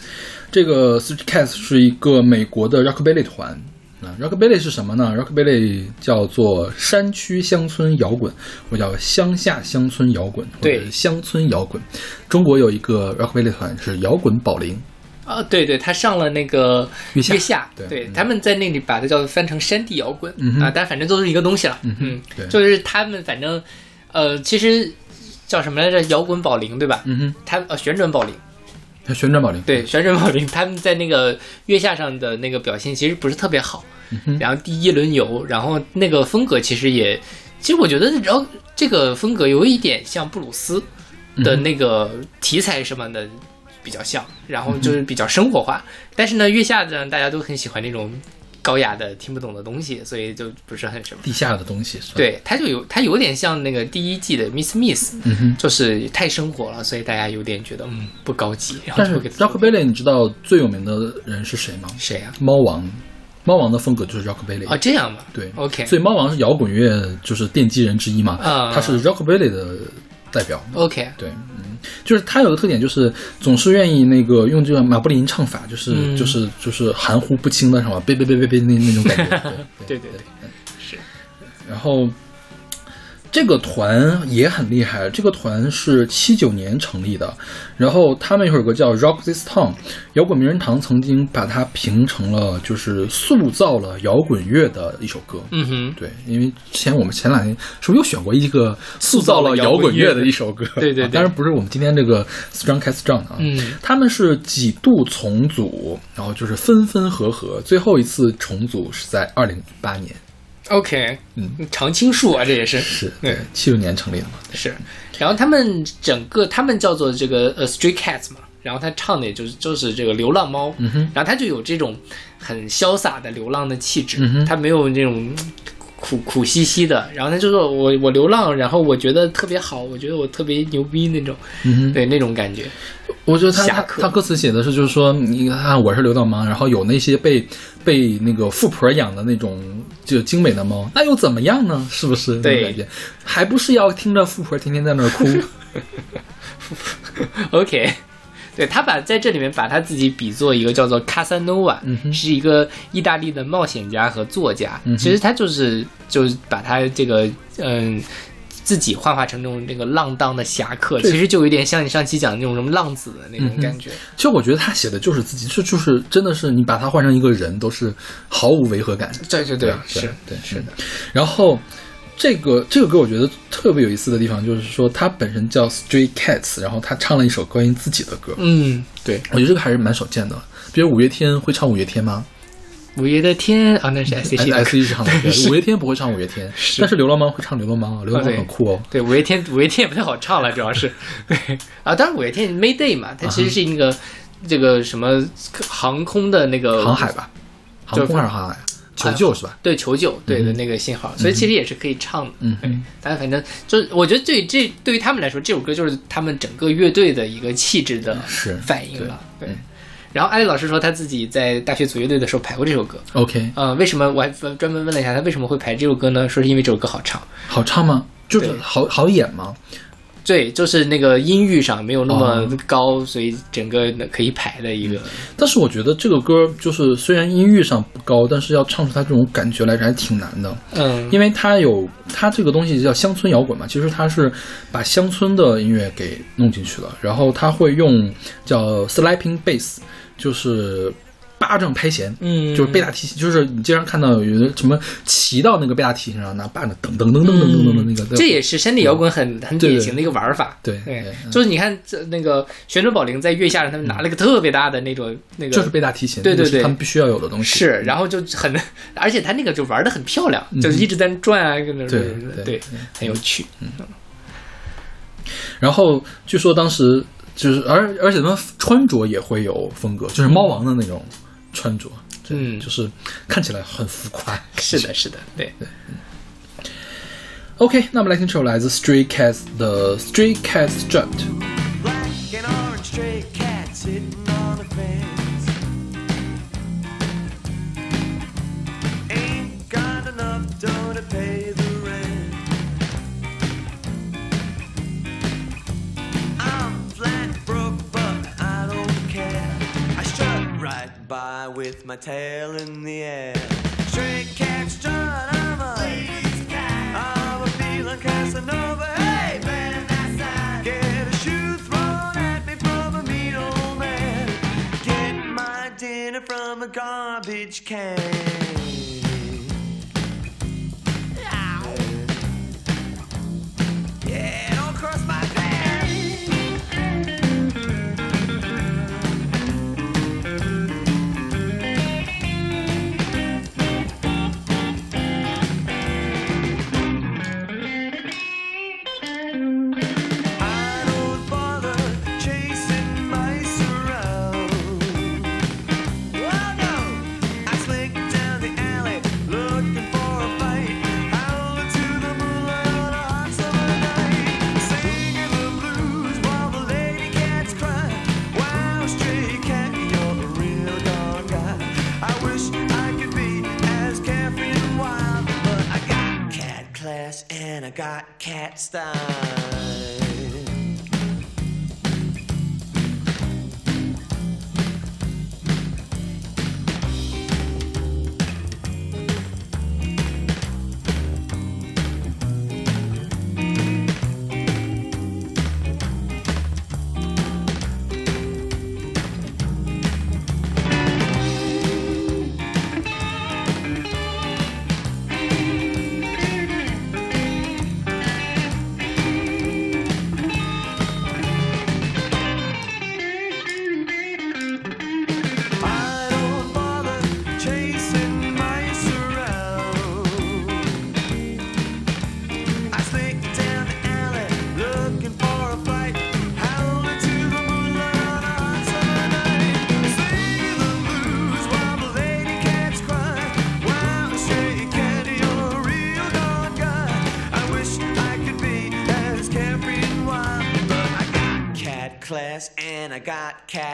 这个 Stray Cats 是一个美国的 Rockabilly 团。啊，Rockabilly 是什么呢？Rockabilly 叫做山区乡村摇滚，或叫乡下乡村摇滚，或者对乡村摇滚。中国有一个 Rockabilly 团是摇滚宝林，啊，对对，他上了那个月下对他们在那里把它叫翻成山地摇滚、嗯啊，但反正都是一个东西了，嗯哼对就是他们反正呃，其实叫什么来着？摇滚宝铃对吧？嗯哼，他呃旋转宝铃，他旋转宝铃，对，旋转宝铃他们在那个月下上的那个表现其实不是特别好，然后第一轮游，然后那个风格其实也，其实我觉得然后这个风格有一点像布鲁斯的那个题材什么的比较像，然后就是比较生活化，但是呢，月下呢大家都很喜欢那种高雅的听不懂的东西，所以就不是很什么。地下的东西是吧？，对，它就有它有点像那个第一季的 Miss Miss。就是太生活了，所以大家有点觉得嗯不高级，然后但是 Rockabilly，你知道最有名的人是谁吗？谁呀、猫王，猫王的风格就是 Rockabilly。哦，这样吧，对，OK，所以猫王是摇滚乐就是奠基人之一嘛，啊他是 Rockabilly 的代表。OK，对，嗯，就是他有个特点，就是总是愿意那个用这个马布林唱法，就是、嗯。就是就是含糊不清的什么，别别别别别那那种感觉。*laughs* 对对对对，是，然后这个团也很厉害，这个团是七九年成立的，然后他们有个叫 Rock This Town，摇滚名人堂曾经把它评成了就是塑造了摇滚乐的一首歌。嗯哼，对，因为之前我们前两天是不是又选过一个塑造了摇滚乐的一首歌？对对对。啊当然不是我们今天这个 Strong Cast Strong 啊，嗯。他们是几度重组，然后就是分分合合，最后一次重组是在二零一八年，OK，嗯，常青树啊，这也是。是对。对，七六年成立的嘛，是，然后他们整个他们叫做这个呃 Stray Cats 嘛，然后他唱的也就是就是这个流浪猫，嗯哼，然后他就有这种很潇洒的流浪的气质，嗯哼。他没有那种嗯苦苦兮兮的，然后他就说我我流浪，然后我觉得特别好，我觉得我特别牛逼那种，嗯哼，对那种感觉，我觉得他他他歌词写的是，就是说，你看我是流浪猫，然后有那些被被那个富婆养的那种就精美的猫，那又怎么样呢？是不是？对感觉，还不是要听着富婆天天在那儿哭？*laughs* OK，对他把在这里面把他自己比作一个叫做卡萨诺瓦，嗯哼是一个意大利的冒险家和作家。嗯其实他就是就是把他这个嗯。自己幻化成那种那个浪荡的侠客，其实就有点像你上期讲的那种什么浪子的那种感觉。其实我觉得他写的就是自己，这就是真的是你把他换成一个人，都是毫无违和感。对对对是对是的。然后这个这个歌我觉得特别有意思的地方，就是说他本身叫 Stray Cats，然后他唱了一首关于自己的歌，嗯，对，我觉得这个还是蛮少见的。比如五月天会唱五月天吗？五月的天啊，那是 S H 的 S 歌。E 唱的歌，五月天不会唱五月天，但是流浪猫会唱流浪猫，流浪猫很酷哦。对，五月天，五月天也不太好唱了，主要是对 *laughs* 啊。当然，五月天 Mayday 嘛，它其实是那个、这个什么航空的那个航海吧，航空还是航海？求救是吧？对求救对的那个信号，所以其实也是可以唱的。对嗯嗯，但反正就是我觉得对这对于他们来说，这首歌就是他们整个乐队的一个气质的是反应了。对。嗯然后艾丽老师说他自己在大学组乐队的时候排过这首歌，OK，呃，为什么我还专门问了一下他为什么会排这首歌呢？说是因为这首歌好唱，好唱吗？就是好好演吗？对，就是那个音域上没有那么哦高，所以整个可以排的一个。但是我觉得这个歌就是虽然音域上不高，但是要唱出它这种感觉来，还挺难的。嗯，因为它有它这个东西叫乡村摇滚嘛，其实它是把乡村的音乐给弄进去了，然后它会用叫 slapping bass，就是巴掌拍弦，嗯。就是贝大提琴，就是你经常看到有的什么骑到那个贝大提琴上拿把着噔噔噔噔噔噔噔的那个，这也是山地摇滚很很典型的一个玩法。对对就是你看这那个旋转宝铃在月下上，他们拿了一个特别大的那种那个，就是贝大提琴，对对对。他们必须要有的东西。是，然后就很，而且他那个就玩的很漂亮，就是一直在转啊，跟那嗯对对对很有趣。然后据说当时就是，而而且他们穿着也会有风格，就是猫王的那种穿着，嗯就是看起来很浮夸。*laughs* 是的，是的，对对。OK，那我们来听这首来自 Stray Cats 的 Stray Cats Strut。With my tail in the air. Stray cat strut, I'm a ladies cat. I'm a feeling Casanova. Hey, Get a shoe thrown at me from a mean old man. Get my dinner from a garbage can. And I got cat style.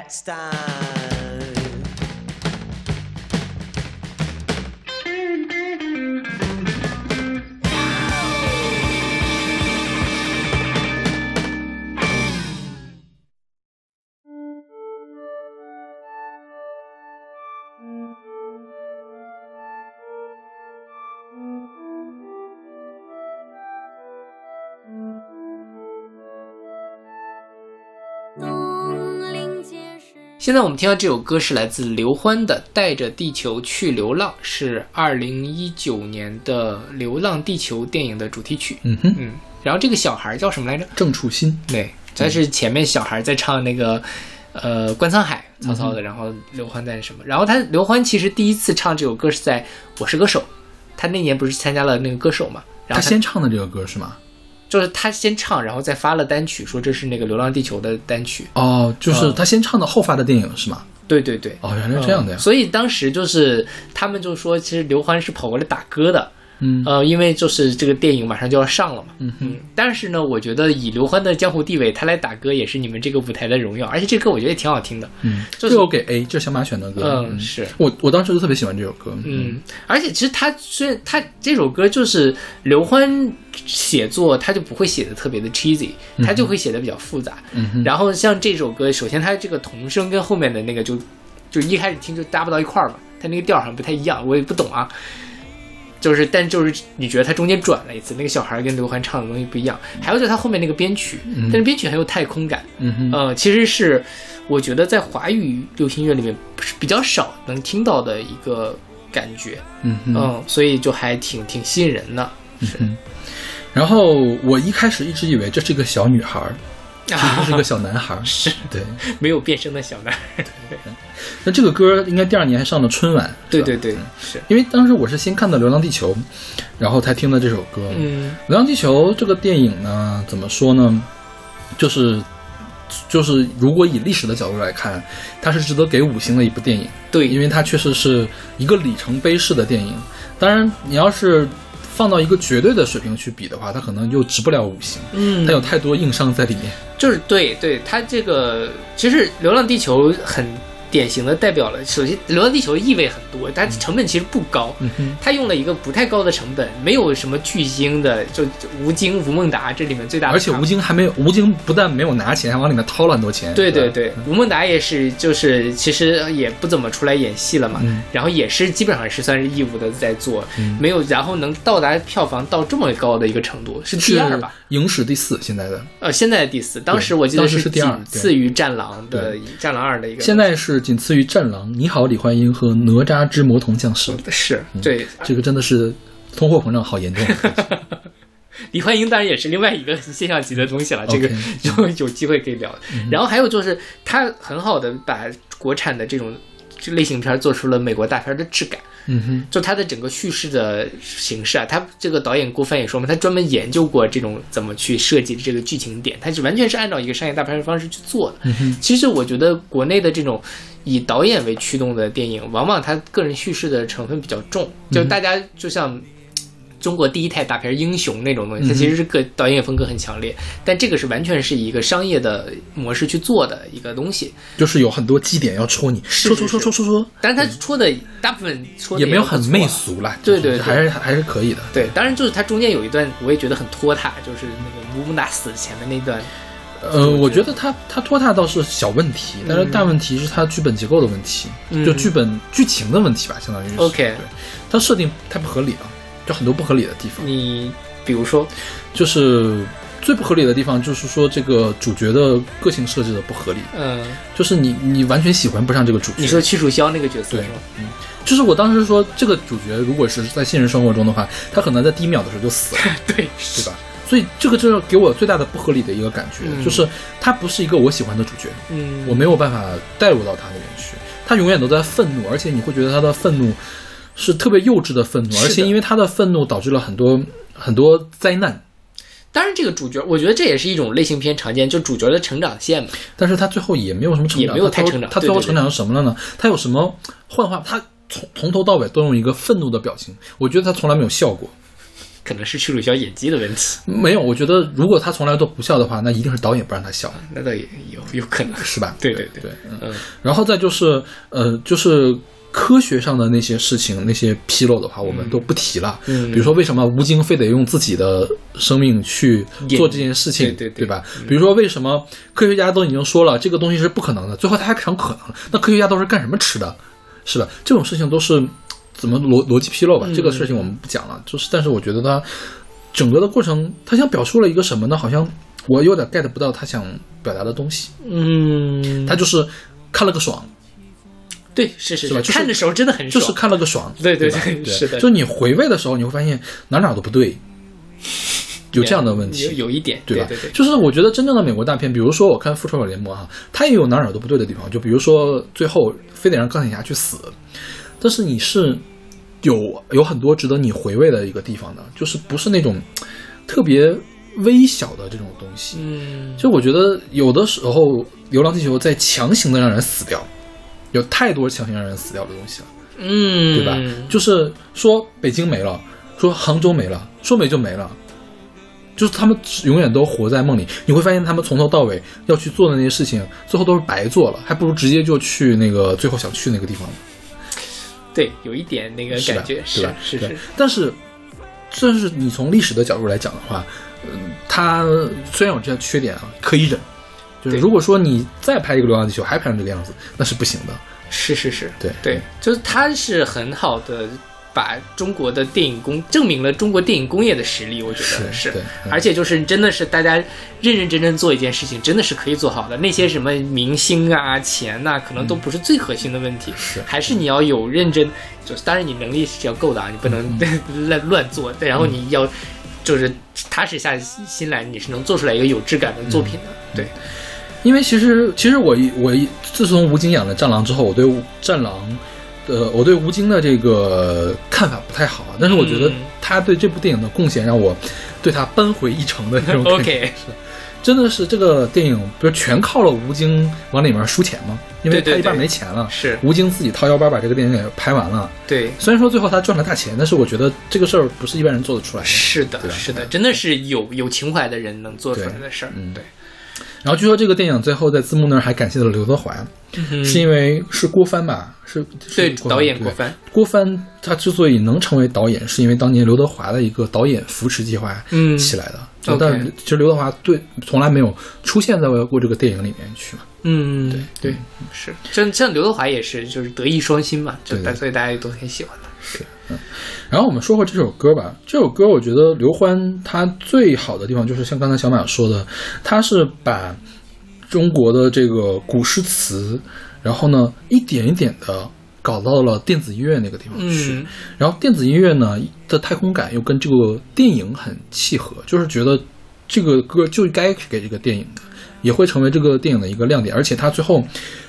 Next time. 现在我们听到这首歌是来自刘欢的《带着地球去流浪》，是二零一九年的《流浪地球》电影的主题曲。嗯哼，嗯，然后这个小孩叫什么来着？郑楚新，对，他是前面小孩在唱那个，呃，观沧海，曹操的，然后刘欢在什么？然后他刘欢其实第一次唱这首歌是在《我是歌手》，他那年不是参加了那个歌手嘛？然他后先唱的这个歌是吗？就是他先唱，然后再发了单曲，说这是那个《流浪地球》的单曲。哦，就是嗯他先唱的后发的电影是吗？对对对，哦，原来是这样的呀。所以当时就是他们就说，其实刘欢是跑过来打歌的，嗯。呃，因为就是这个电影马上就要上了嘛，嗯哼，但是呢，我觉得以刘欢的江湖地位，他来打歌也是你们这个舞台的荣耀，而且这歌我觉得也挺好听的，嗯，就是这个我给 A，就是小马选的歌。嗯是。我我当时就特别喜欢这首歌。嗯，而且其实他虽然他这首歌就是刘欢写作，他就不会写的特别的 cheesy，他就会写的比较复杂。嗯哼，然后像这首歌，首先它这个童声跟后面的那个就就一开始听就搭不到一块儿嘛，它那个调好像不太一样，我也不懂啊。就是，但就是你觉得他中间转了一次，那个小孩跟刘欢唱的东西不一样。还有就是他后面那个编曲，但是编曲很有太空感，嗯哼，呃，其实是我觉得在华语流行乐里面是比较少能听到的一个感觉，嗯哼，嗯，所以就还挺挺吸引人的。嗯。然后我一开始一直以为这是一个小女孩儿，其实是一个小男孩儿。是对，没有变声的小男孩，那这个歌应该第二年还上了春晚。对对对，是，因为当时我是先看的《流浪地球》，然后才听的这首歌。嗯流浪地球》这个电影呢，怎么说呢？就是就是，如果以历史的角度来看，它是值得给五星的一部电影，对，因为它确实是一个里程碑式的电影。当然，你要是放到一个绝对的水平去比的话，它可能就值不了五星，嗯它有太多硬伤在里面。就是对对，它这个其实《流浪地球》很典型的代表了，首先《流浪地球》意味很多，它成本其实不高，嗯哼，它用了一个不太高的成本，没有什么巨星的，就就吴京、吴孟达这里面最大的，而且吴京还没有，吴京不但没有拿钱，还往里面掏了很多钱。对对对，吴孟达也是，就是其实也不怎么出来演戏了嘛，嗯。然后也是基本上是算是义务的在做，嗯。没有，然后能到达票房到这么高的一个程度，是第二吧？影史第四，现在的。呃，现在的第四，当时我记得是第二仅次于《战狼》的《战狼二》的一个，现在是仅次于《战狼》《你好，李焕英》和《哪吒之魔童降世》。是对这个真的是通货膨胀好严重。*laughs* 李焕英当然也是另外一个现象级的东西了，这个有有机会可以聊。然后还有就是，他很好的把国产的这种这类型片做出了美国大片的质感。嗯哼，就他的整个叙事的形式啊，他这个导演郭帆也说嘛，他专门研究过这种怎么去设计这个剧情点，他是完全是按照一个商业大片的方式去做的。嗯其实我觉得国内的这种以导演为驱动的电影，往往他个人叙事的成分比较重，就大家就像。中国第一台大片英雄那种东西，嗯它其实是个导演风格很强烈，但这个是完全是以一个商业的模式去做的一个东西。就是有很多基点要戳你，戳戳戳戳戳戳，但是他戳的大部分戳也没有很媚俗啦，对对对。还是还是可以的。对，当然就是它中间有一段我也觉得很拖沓，就是那个乌木达死前的那段。呃，我觉得他他拖沓倒是小问题，但是大问题是他剧本结构的问题，嗯。就剧本剧情的问题吧，相当于是。OK 对，它设定太不合理了，就很多不合理的地方。你比如说，就是最不合理的地方，就是说这个主角的个性设置的不合理，嗯，就是你你完全喜欢不上这个主角。你说屈楚萧那个角色对是吗？就是我当时说这个主角如果是在现实生活中的话，他可能在第一秒的时候就死了，*laughs* 对，对吧？所以这个就是给我最大的不合理的一个感觉，嗯就是他不是一个我喜欢的主角，嗯，我没有办法带入到他那边去。他永远都在愤怒，而且你会觉得他的愤怒是特别幼稚的愤怒，而且因为他的愤怒导致了很多很多灾难。当然这个主角，我觉得这也是一种类型片常见，就主角的成长线嘛。但是他最后也没有什么成长，也没有太成长他最后成长成什么了呢？他有什么幻化？他从从头到尾都用一个愤怒的表情，我觉得他从来没有笑过。*laughs* 可能是屈楚萧演技的问题，*laughs* 没有，我觉得如果他从来都不笑的话，那一定是导演不让他笑，那倒也有有可能。是吧？*laughs* 对对对。嗯然后再就是呃，就是科学上的那些事情、那些纰漏的话，我们都不提了。嗯比如说为什么吴京非得用自己的生命去做这件事情，演对对对吧？比如说为什么科学家都已经说了这个东西是不可能的，最后他还想可能了，那科学家都是干什么吃的，是吧？这种事情都是怎么逻逻辑纰漏吧？这个事情我们不讲了，就是但是我觉得他整个的过程，他想表述了一个什么呢？好像我有点 get 不到他想表达的东西，嗯，他就是看了个爽。对是是是吧？就是看的时候真的很爽，就是看了个爽，对对吧？对是的。就你回味的时候，你会发现哪哪都不对，有这样的问有题，有一点，对吧？对对，就是我觉得真正的美国大片，比如说我看《复仇者联盟》哈，它也有哪哪都不对的地方，就比如说最后非得让钢铁侠去死，但是你是有有很多值得你回味的一个地方的，就是不是那种特别微小的这种东西。嗯，就我觉得有的时候《流浪地球》在强行的让人死掉，有太多强行让人死掉的东西了。嗯，对吧？就是说北京没了，说杭州没了，说没就没了，就是他们永远都活在梦里。你会发现他们从头到尾要去做的那些事情，最后都是白做了，还不如直接就去那个最后想去那个地方，对，有一点那个感觉，是吧？对是是，但是，这是你从历史的角度来讲的话，嗯，他虽然有这些缺点啊，可以忍。就是对。如果说你再拍一个《流浪地球》还拍成这个样子，那是不行的。是是是，对。对，就是他是很好的把中国的电影工证明了中国电影工业的实力，我觉得是对嗯。而且就是真的是大家认认真真做一件事情，真的是可以做好的。那些什么明星啊、钱呐、可能都不是最核心的问题，嗯是。还是你要有认真，就是当然你能力是要够的啊，你不能嗯。乱 *laughs* 乱做，然后你要就是踏实下心来，你是能做出来一个有质感的作品的，嗯。对。因为其实其实我一我一自从吴京演了战狼之后，我对战狼呃我对吴京的这个看法不太好，但是我觉得嗯他对这部电影的贡献让我对他扳回一城的那种 *laughs* 感觉。OK 是真的是这个电影不是全靠了吴京往里面输钱吗？因为他一半没钱了，是吴京自己掏腰包把这个电影给拍完了。对，虽然说最后他赚了大钱，但是我觉得这个事儿不是一般人做得出来的。是的是的，真的是有有情怀的人能做出来的事儿。嗯对，然后据说这个电影最后在字幕那儿还感谢了刘德华，是因为是郭帆吧？是是对导演郭帆，郭帆他之所以能成为导演，是因为当年刘德华的一个导演扶持计划嗯起来的。就但其实刘德华对从来没有出现在过这个电影里面去嘛。嗯，对对，是像像刘德华也是，就是德艺双馨嘛，就所以大家都很喜欢他。然后我们说回这首歌吧，这首歌我觉得刘欢他最好的地方就是像刚才小马说的，他是把中国的这个古诗词，然后呢一点一点的搞到了电子音乐那个地方去。嗯然后电子音乐呢的太空感又跟这个电影很契合，就是觉得这个歌就该给这个电影的，也会成为这个电影的一个亮点。而且它最后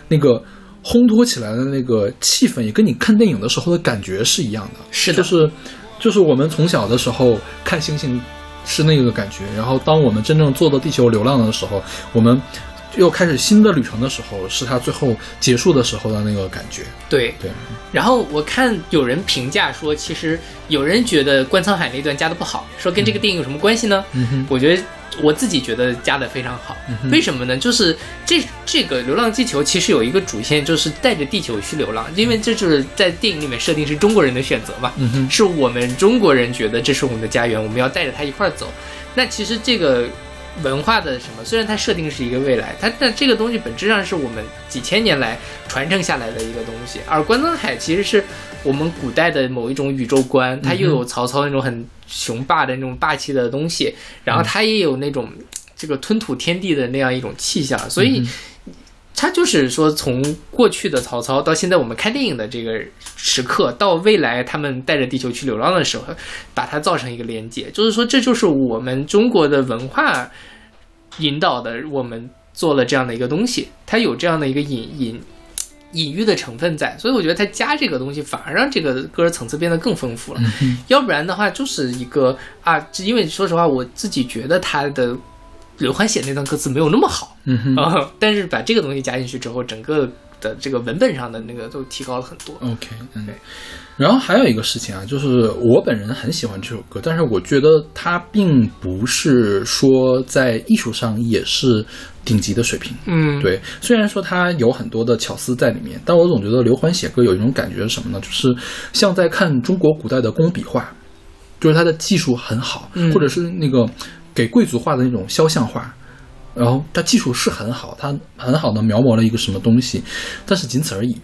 那个烘托起来的那个气氛，也跟你看电影的时候的感觉是一样的。是的就是就是我们从小的时候看星星是那个感觉，然后当我们真正坐到地球流浪的时候，我们又开始新的旅程的时候，是它最后结束的时候的那个感觉。对。对，然后我看有人评价说，其实有人觉得观沧海那段加的不好，说跟这个电影有什么关系呢？嗯哼，我觉得我自己觉得加的非常好。为什么呢？就是这这个《流浪地球》其实有一个主线，就是带着地球去流浪，因为这就是在电影里面设定是中国人的选择嘛，嗯，是我们中国人觉得这是我们的家园，我们要带着它一块儿走。那其实这个文化的什么，虽然它设定是一个未来，它但这个东西本质上是我们几千年来传承下来的一个东西。而关东海其实是我们古代的某一种宇宙观，它又有曹操那种很雄霸的那种霸气的东西，然后它也有那种这个吞吐天地的那样一种气象，所以。它就是说，从过去的曹操到现在我们看电影的这个时刻，到未来他们带着地球去流浪的时候，把它造成一个连接，就是说，这就是我们中国的文化引导的，我们做了这样的一个东西，它有这样的一个隐隐隐喻的成分在，所以我觉得它加这个东西，反而让这个歌层次变得更丰富了。要不然的话，就是一个啊，因为说实话，我自己觉得他的刘欢写那段歌词没有那么好。嗯哼啊、但是把这个东西加进去之后，整个的这个文本上的那个都提高了很多。，OK，嗯对。然后还有一个事情啊，就是我本人很喜欢这首歌，但是我觉得它并不是说在艺术上也是顶级的水平。嗯，对，虽然说它有很多的巧思在里面，但我总觉得刘欢写歌有一种感觉是什么呢？就是像在看中国古代的工笔画，就是他的技术很好，嗯或者是那个给贵族画的那种肖像画，然后他技术是很好，他很好的描摹了一个什么东西，但是仅此而已。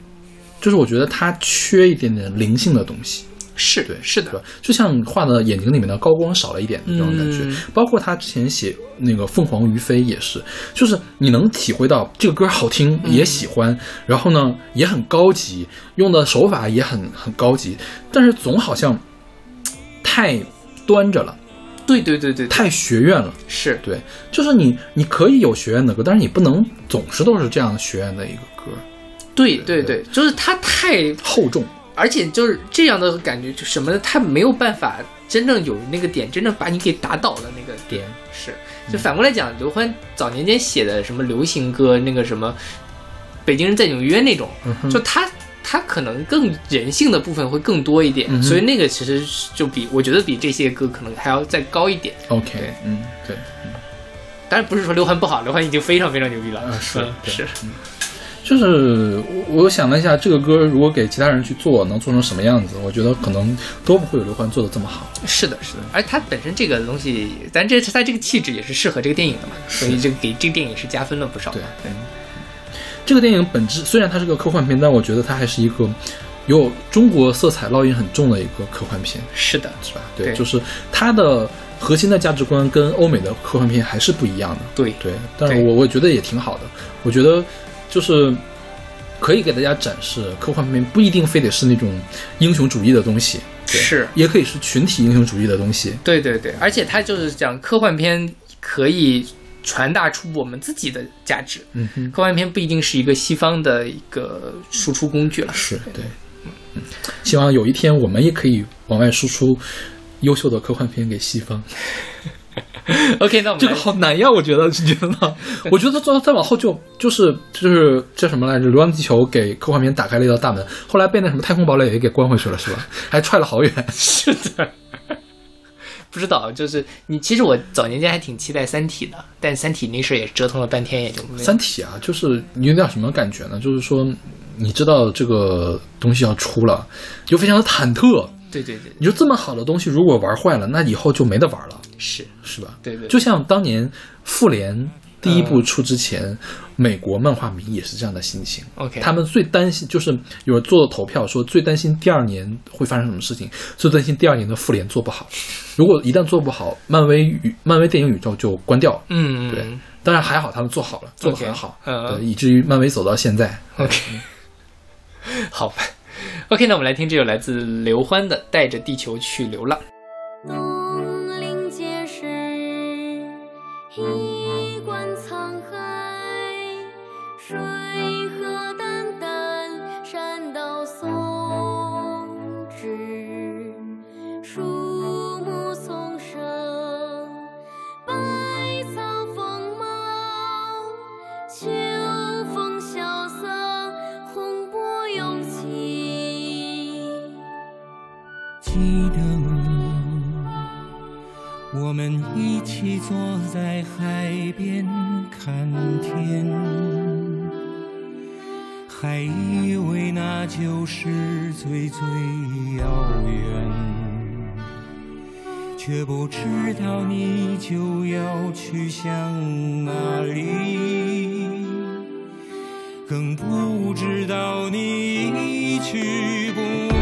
就是我觉得他缺一点点灵性的东西。是对，是的，就像画的眼睛里面的高光少了一点的这种感觉。嗯包括他之前写那个《凤凰于飞》也是，就是你能体会到这个歌好听，嗯也喜欢，然后呢也很高级，用的手法也很很高级，但是总好像太端着了，对对对对，太学院了。是对，就是你你可以有学院的歌，但是你不能总是都是这样学院的一个歌，对对对，就是他太，厚重。而且就是这样的感觉，就什么呢？他没有办法真正有那个点，真正把你给打倒的那个点。是，就反过来讲，刘欢早年间写的什么流行歌，那个什么北京人在纽约那种，嗯就他他可能更人性的部分会更多一点，嗯所以那个其实就比我觉得比这些歌可能还要再高一点。OK，对嗯，对，当然不是说刘欢不好，刘欢已经非常非常牛逼了。啊是嗯对是，就是我我想了一下，这个歌如果给其他人去做，能做成什么样子？我觉得可能都不会有刘欢做的这么好。是的，是的，而他本身这个东西，咱这他这个气质也是适合这个电影的嘛，所以就给这个电影是加分了不少嘛。对这个电影本质虽然它是个科幻片，但我觉得它还是一个有中国色彩烙印很重的一个科幻片，是的，是吧？对，对就是它的核心的价值观跟欧美的科幻片还是不一样的。对对，但是我我觉得也挺好的。我觉得就是可以给大家展示科幻片不一定非得是那种英雄主义的东西，对是也可以是群体英雄主义的东西。对对对，而且它就是讲科幻片可以传达出我们自己的价值。嗯哼，科幻片不一定是一个西方的一个输出工具了。是对。嗯，希望有一天我们也可以往外输出优秀的科幻片给西方。*laughs* OK，那我们这个好难呀，我觉得你觉得，*laughs* 我觉得再再往后就就是就是叫什么来着，《流浪地球》给科幻片打开了一道大门，后来被那什么《太空堡垒》也给关回去了，是吧？还踹了好远。*laughs* 是的。不知道，就是你。其实我早年间还挺期待《三体》的，但《三体》那事儿也折腾了半天，也就没三体啊，就是你有点什么感觉呢？就是说，你知道这个东西要出了，就非常的忐忑。对对对，你说这么好的东西，如果玩坏了，那以后就没得玩了，是，是吧？对对，就像当年复联第一部出之前，美国漫画迷也是这样的心情。OK 他们最担心就是有人做了投票说最担心第二年会发生什么事情，最担心第二年的复联做不好。如果一旦做不好，漫威宇漫威电影宇宙就关掉。嗯，对，当然还好他们做好了，做得 OK，很好，嗯嗯，以至于漫威走到现在。OK，*laughs* 好吧。OK，那我们来听这首来自刘欢的《带着地球去流浪》。东临碣石，坐在海边看天，还以为那就是最最遥远，却不知道你就要去向哪里，更不知道你一去不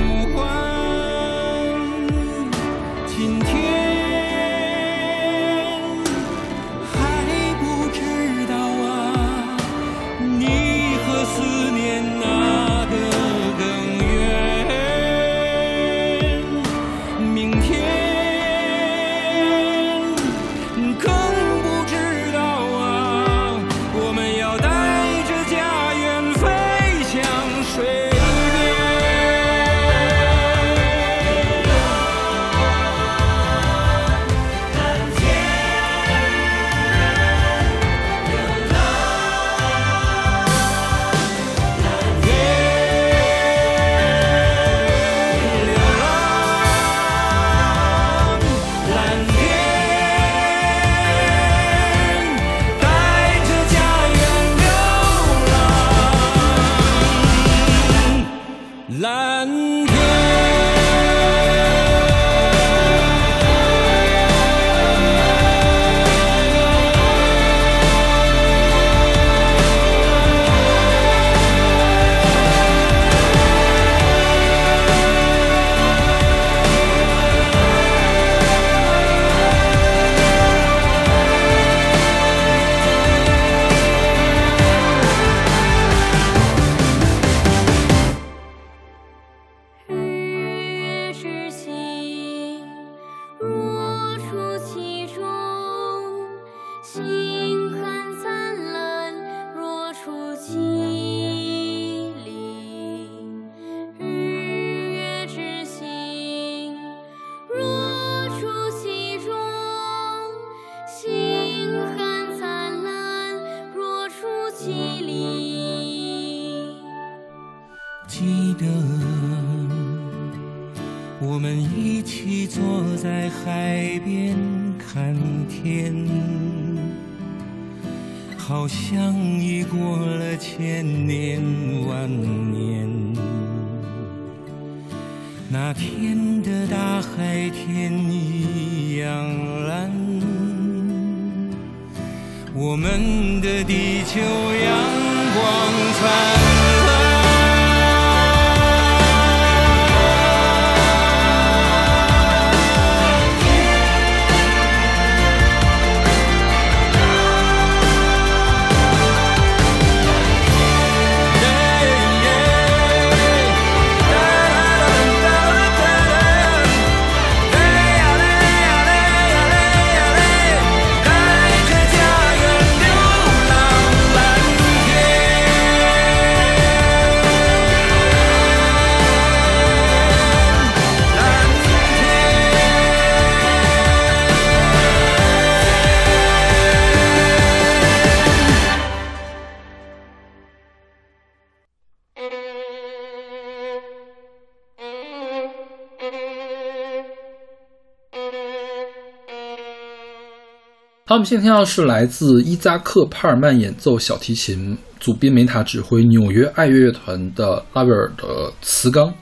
好，我们现在听到是来自伊扎克·帕尔曼演奏小提琴，祖宾梅塔指挥纽约爱乐乐团的拉威尔的磁钢。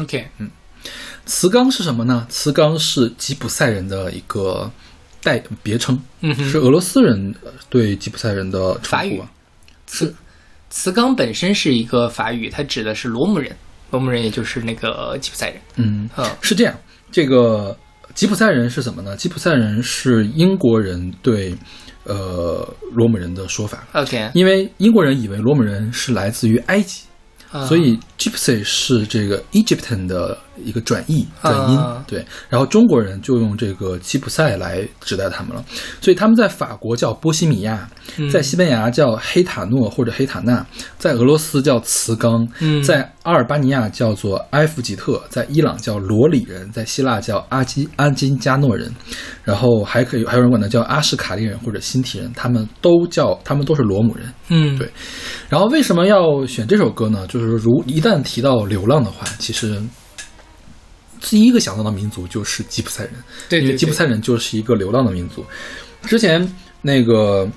OK，嗯磁钢是什么呢？磁钢是吉普赛人的一个代别称，嗯是俄罗斯人呃对吉普赛人的法语称呼啊。磁磁钢本身是一个法语，它指的是罗姆人，罗姆人也就是那个吉普赛人。嗯，嗯是这样。这个吉普赛人是什么呢？吉普赛人是英国人对呃罗姆人的说法，，OK，因为英国人以为罗姆人是来自于埃及，啊。所以 Gypsy 是这个 Egyptian 的一个转译转音，啊对。然后中国人就用这个吉普赛来指代他们了，所以他们在法国叫波西米亚，嗯在西班牙叫黑塔诺或者黑塔纳，在俄罗斯叫茨冈，嗯在阿尔巴尼亚叫做埃弗吉特，在伊朗叫罗里人，在希腊叫阿基安金加诺人，然后还可以还有人管他叫阿什卡利人或者辛提人，他们都叫他们都是罗姆人。嗯，对然后为什么要选这首歌呢？就是如一旦提到流浪的话，其实第一个想到的民族就是吉普赛人，对对对因为吉普赛人就是一个流浪的民族。之前那个，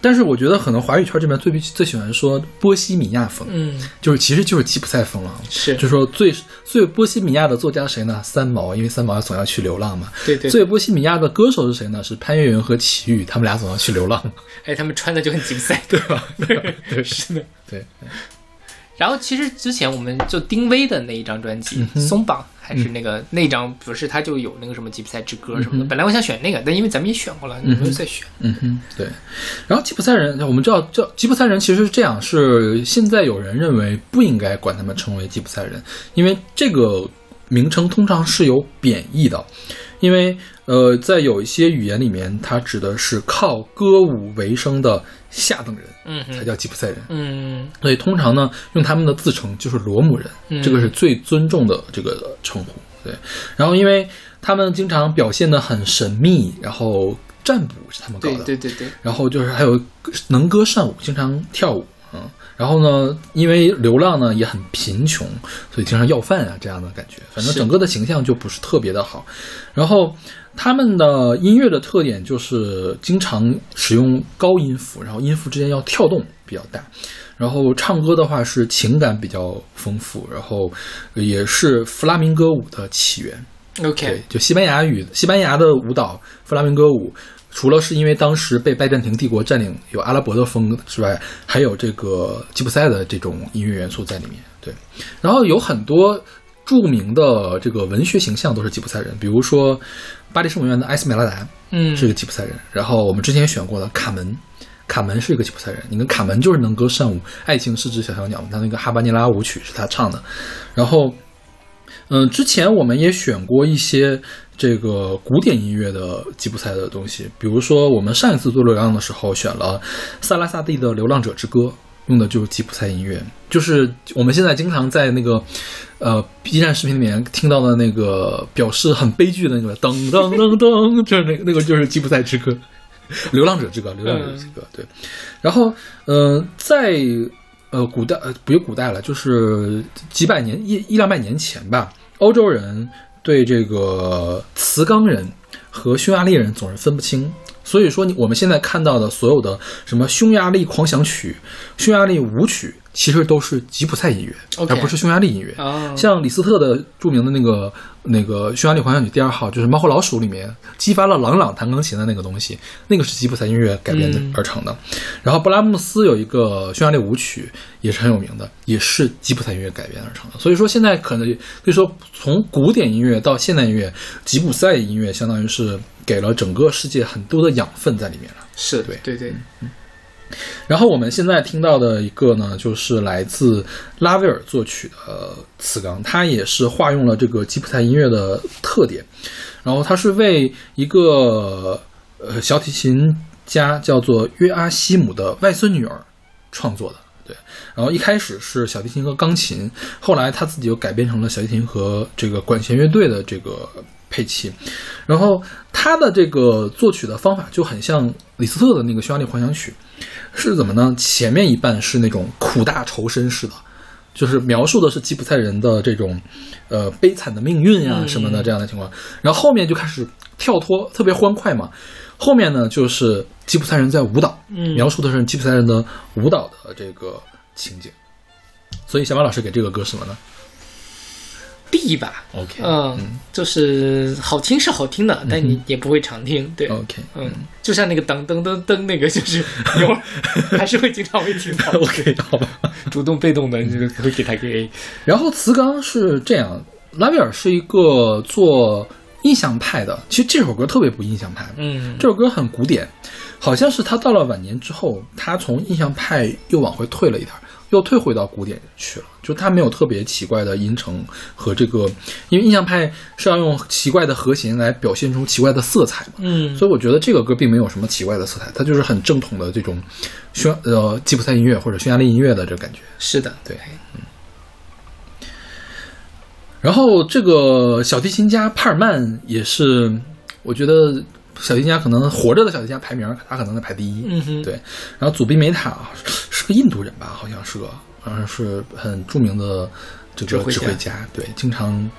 但是我觉得可能华语圈这边最最喜欢说波西米亚风，嗯，就是其实就是吉普赛风了。是就说最最波西米亚的作家谁呢？三毛，因为三毛总要去流浪嘛。对对最波西米亚的歌手是谁呢？是潘越云和齐豫，他们俩总要去流浪。*laughs* 哎，他们穿的就很吉普赛，*laughs* 对吧？*laughs* 对，是的。对，然后其实之前我们就丁薇的那一张专辑《松绑》，还是那个、那张不是他就有那个什么吉普赛之歌什么的。本来我想选那个，但因为咱们也选过了，你没有再选。嗯哼，对。然后吉普赛人，我们知道，叫吉普赛人其实是这样，是现在有人认为不应该管他们称为吉普赛人，因为这个名称通常是有贬义的，因为呃，在有一些语言里面，它指的是靠歌舞为生的下等人，嗯才叫吉普赛人。嗯所以通常呢，用他们的自称就是罗姆人，嗯这个是最尊重的这个称呼。对，然后因为他们经常表现的很神秘，然后占卜是他们搞的，对对对，然后就是还有能歌善舞，经常跳舞，嗯，然后呢，因为流浪呢也很贫穷，所以经常要饭啊这样的感觉，反正整个的形象就不是特别的好。然后他们的音乐的特点就是经常使用高音符，然后音符之间要跳动比较大。然后唱歌的话是情感比较丰富，然后也是弗拉明戈舞的起源。OK，，就西班牙语，西班牙的舞蹈弗拉明戈舞，除了是因为当时被拜占庭帝国占领有阿拉伯的风之外，还有这个吉普赛的这种音乐元素在里面。对，然后有很多著名的这个文学形象都是吉普赛人，比如说巴黎圣母院的埃斯梅拉达嗯，是一个吉普赛人，然后我们之前选过的卡门。卡门是一个吉普赛人，你看卡门就是能歌善舞，爱情是只小小鸟，他那个哈巴尼拉舞曲是他唱的，然后嗯，之前我们也选过一些这个古典音乐的吉普赛的东西，比如说我们上一次做流浪的时候选了萨拉萨蒂的《流浪者之歌》，用的就是吉普赛音乐，就是我们现在经常在那个呃 B 站视频里面听到的那个表示很悲剧的那个噔噔噔噔，*laughs* 就是那个那个就是吉普赛之歌。*laughs* 流浪者之歌，流浪者之歌，对。然后，呃，在呃古代，呃，不是古代了，就是几百年一一两百年前吧，欧洲人对这个瓷缸人和匈牙利人总是分不清。所以说，你我们现在看到的所有的什么匈牙利狂想曲、匈牙利舞曲，其实都是吉普赛音乐而不是匈牙利音乐。哦，像李斯特的著名的那个那个匈牙利狂想曲第二号，就是《猫和老鼠》里面激发了朗朗弹钢琴的那个东西，那个是吉普赛音乐改编的嗯而成的。然后布拉姆斯有一个匈牙利舞曲也是很有名的，也是吉普赛音乐改编而成的。所以说现在可能可以说从古典音乐到现代音乐，吉普赛音乐相当于是给了整个世界很多的养分在里面了。是对对对，然后我们现在听到的一个呢，就是来自拉威尔作曲的呃次钢，它也是化用了这个吉普赛音乐的特点。然后它是为一个呃小提琴家叫做约阿希姆的外孙女儿创作的。对，然后一开始是小提琴和钢琴，后来他自己又改编成了小提琴和这个管弦乐队的这个配器。然后他的这个作曲的方法就很像李斯特的那个匈牙利狂想曲，是怎么呢？前面一半是那种苦大仇深式的，就是描述的是吉普赛人的这种呃悲惨的命运呀、嗯什么的这样的情况，然后后面就开始跳脱，特别欢快嘛。后面呢就是吉普赛人在舞蹈，嗯描述的是吉普赛人的舞蹈的这个情景。所以小马老师给这个歌什么呢 B 吧，？OK，嗯，就是好听是好听的，但你也不会常听，对。OK，嗯，就像那个噔噔噔噔那个，就是有还是会经常会听到 OK，好吧。主动被动的，你就会给他个 A。然后词刚是这样，拉威尔是一个做印象派的，其实这首歌特别不印象派，嗯这首歌很古典，好像是他到了晚年之后，他从印象派又往回退了一点儿，又退回到古典去了。就他没有特别奇怪的音程和这个，因为印象派是要用奇怪的和弦来表现出奇怪的色彩嘛，嗯所以我觉得这个歌并没有什么奇怪的色彩，它就是很正统的这种匈呃吉普赛音乐或者匈牙利音乐的这感觉。是的，对嗯然后这个小提琴家帕尔曼也是，我觉得小提琴家可能活着的小提琴家排名，他可能在排第一。嗯哼对。然后祖宾梅塔啊是个印度人吧，好像是个，好像是很著名的这个指挥家对，经常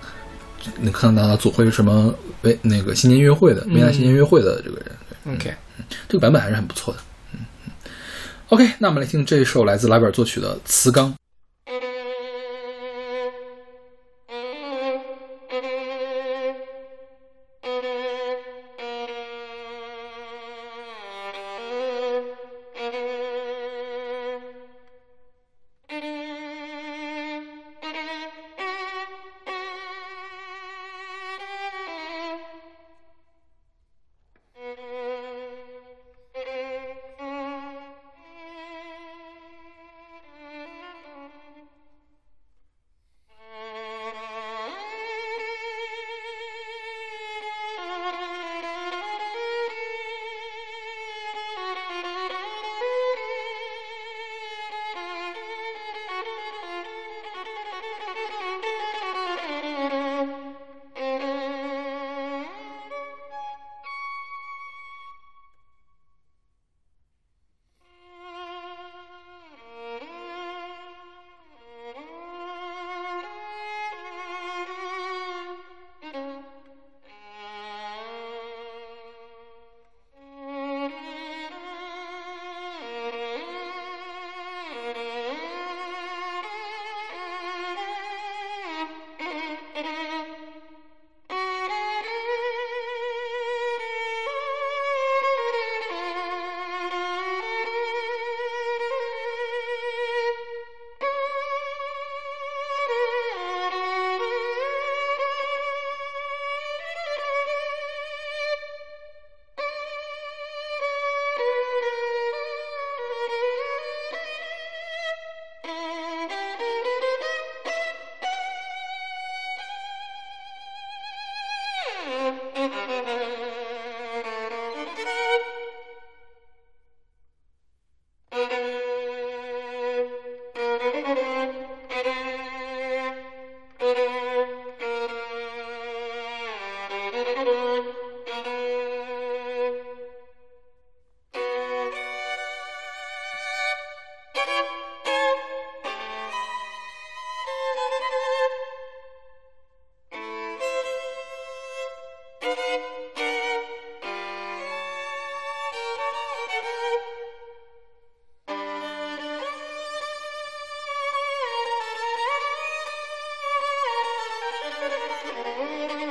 你看到他组会什么维那个新年音乐会的维也纳新年音乐会的这个人，对 OK，这个版本还是很不错的。嗯嗯。OK，那我们来听这一首来自拉贝尔作曲的《磁钢》。Música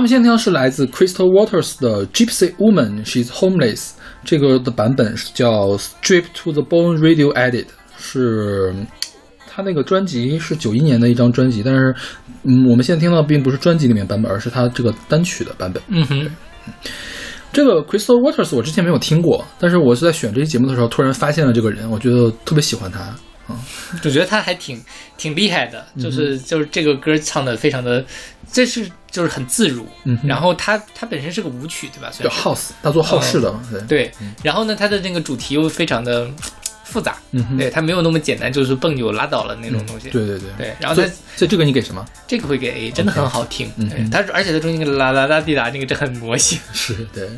们现在听到是来自 Crystal Waters 的 Gypsy Woman She's Homeless，这个的版本是叫 Strip to the Bone Radio Edit，是他那个专辑是九一年的一张专辑，但是嗯，我们现在听到并不是专辑里面版本，而是他这个单曲的版本。嗯哼，这个 Crystal Waters 我之前没有听过，但是我是在选这期节目的时候突然发现了这个人，我觉得特别喜欢他。就觉得他还挺挺厉害的，就是就是这个歌唱的非常的，这是就是很自如。嗯然后它它本身是个舞曲，对吧？叫 House，他做好事的嘛，对。对，然后呢，它的那个主题又非常的复杂，对，它没有那么简单，就是蹦就拉倒了那种东西。对对对对，然后它所以这个你给什么？这个会给 A，真的很好听。嗯对，它而且它中间那个啦啦啦滴答那个，这很魔性。是对。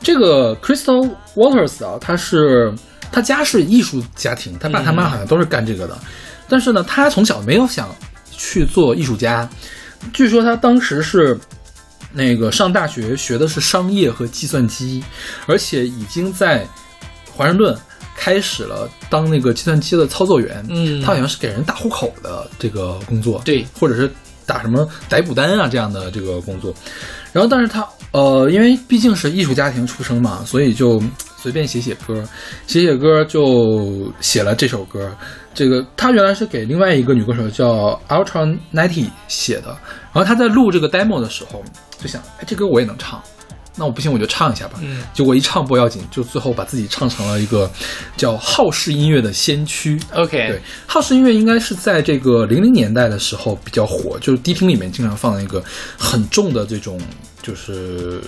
这个 Crystal Waters 啊，他是他家是艺术家庭，他爸他妈好像都是干这个的，但是呢，他从小没有想去做艺术家。据说他当时是那个上大学学的是商业和计算机，而且已经在华盛顿开始了当那个计算机的操作员。嗯他好像是给人打户口的这个工作，对或者是打什么逮捕单啊这样的这个工作。然后，但是他呃，因为毕竟是艺术家庭出生嘛，所以就随便写写歌，写写歌就写了这首歌。这个他原来是给另外一个女歌手叫 Ultra Nighty 写的，然后他在录这个 demo 的时候就想，哎，这歌我也能唱，那我不行我就唱一下吧。嗯结果一唱不要紧，就最后把自己唱成了一个叫好式音乐的先驱。OK，对，好式音乐应该是在这个零零年代的时候比较火，就是迪厅里面经常放的一个很重的这种就是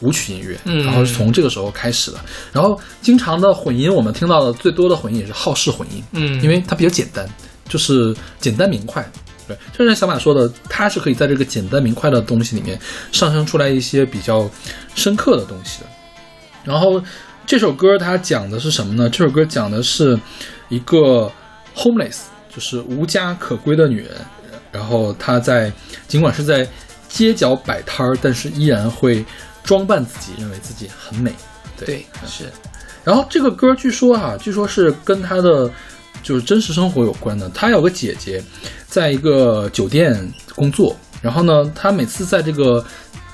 舞曲音乐，嗯然后是从这个时候开始的。然后经常的混音，我们听到的最多的混音也是好式混音，嗯因为它比较简单，就是简单明快。对，就像小马说的，它是可以在这个简单明快的东西里面上升出来一些比较深刻的东西的。然后这首歌它讲的是什么呢？这首歌讲的是一个 homeless，就是无家可归的女人。然后她在尽管是在街角摆摊儿，但是依然会装扮自己，认为自己很美。对，对是，然后这个歌据说哈、据说是跟他的就是真实生活有关的。他有个姐姐，在一个酒店工作，然后呢，他每次在这个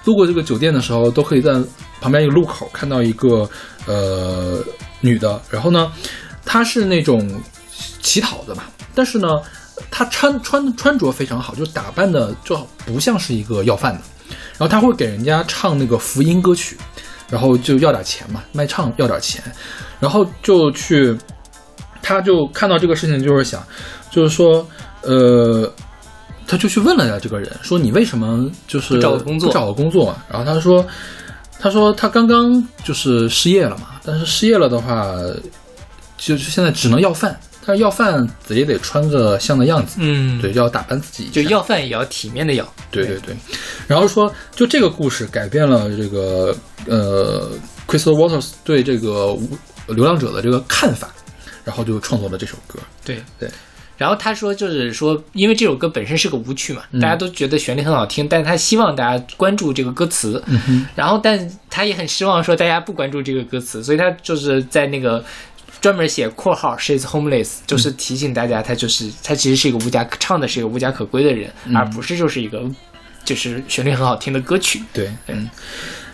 路过这个酒店的时候，都可以在旁边一个路口看到一个呃女的，然后呢，她是那种乞讨的嘛，但是呢，她穿穿穿着非常好，就打扮的就不像是一个要饭的，然后他会给人家唱那个福音歌曲，然后就要点钱嘛，卖唱要点钱，然后就去，他就看到这个事情，就是想，就是说，呃，他就去问了一下这个人，说你为什么就是找个工作找个工作嘛？然后他说，他说他刚刚就是失业了嘛，但是失业了的话，就是现在只能要饭。但是要饭也得穿个像的样子，嗯，对，，要打扮自己，就要饭也要体面的要。对对对，然后说，就这个故事改变了这个呃，Crystal Waters 对这个流浪者的这个看法，然后就创作了这首歌。对对。然后他说，就是说，因为这首歌本身是个舞曲嘛，大家都觉得旋律很好听，但是他希望大家关注这个歌词。然后，但他也很失望，说大家不关注这个歌词，所以他就是在那个专门写括号 she's homeless，就是提醒大家，他就是他其实是一个无家唱的是一个无家可归的人，而不是就是一个就是旋律很好听的歌曲。对，嗯。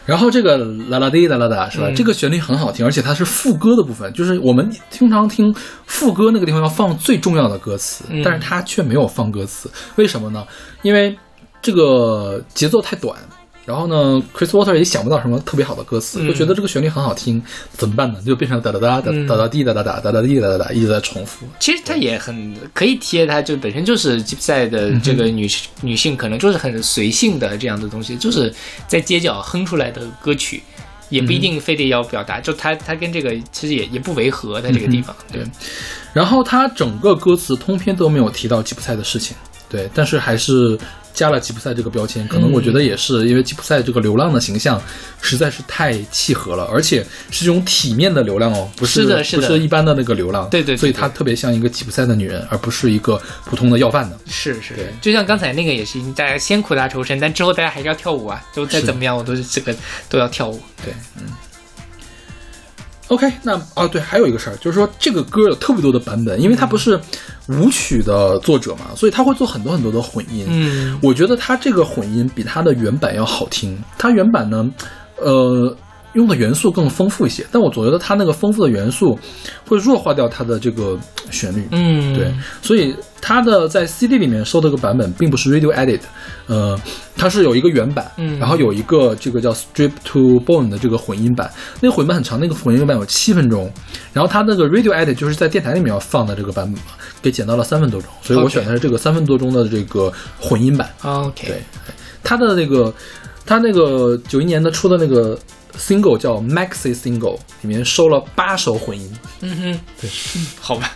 然后这个啦啦滴啦啦哒是吧？嗯这个旋律很好听，而且它是副歌的部分，就是我们经常听副歌那个地方要放最重要的歌词，嗯但是它却没有放歌词，为什么呢？因为这个节奏太短。然后呢，Chris Water 也想不到什么特别好的歌词，嗯。就觉得这个旋律很好听，怎么办呢？就变成哒哒哒哒哒哒滴哒哒哒哒哒滴哒哒哒，一直在重复。其实它也很可以贴，它就本身就是吉普赛的这个女、女性，可能就是很随性的这样的东西，就是在街角哼出来的歌曲，也不一定非得要表达，就它它跟这个其实也也不违和，在这个地方，对，然后他整个歌词通篇都没有提到吉普赛的事情，对，但是还是加了吉普赛这个标签。可能我觉得也是因为吉普赛这个流浪的形象实在是太契合了，而且是这种体面的流浪哦，不是不是一般的那个流浪。对对对所以她特别像一个吉普赛的女人，而不是一个普通的要饭的。是是对，就像刚才那个也是，大家先苦大仇深，但之后大家还是要跳舞啊，就再怎么样，我都是这个都要跳舞。对，嗯。OK，那啊对，还有一个事儿，就是说这个歌有特别多的版本，因为他不是舞曲的作者嘛，所以他会做很多很多的混音。嗯，我觉得他这个混音比他的原版要好听。他原版呢，呃，用的元素更丰富一些，但我总觉得它那个丰富的元素会弱化掉它的这个旋律。嗯，对，所以它的在 CD 里面收的这个版本并不是 Radio Edit，呃，它是有一个原版，嗯然后有一个这个叫 Strip to Bone 的这个混音版，那个混音版很长，那个混音版有七分钟，然后它那个 Radio Edit 就是在电台里面要放的这个版本嘛，给剪到了三分多钟，所以我选的是这个三分多钟的这个混音版。，OK，对，它的那个，它那个九一年的出的那个 single 叫 Maxi Single，里面收了八首混音，嗯哼，对，好吧，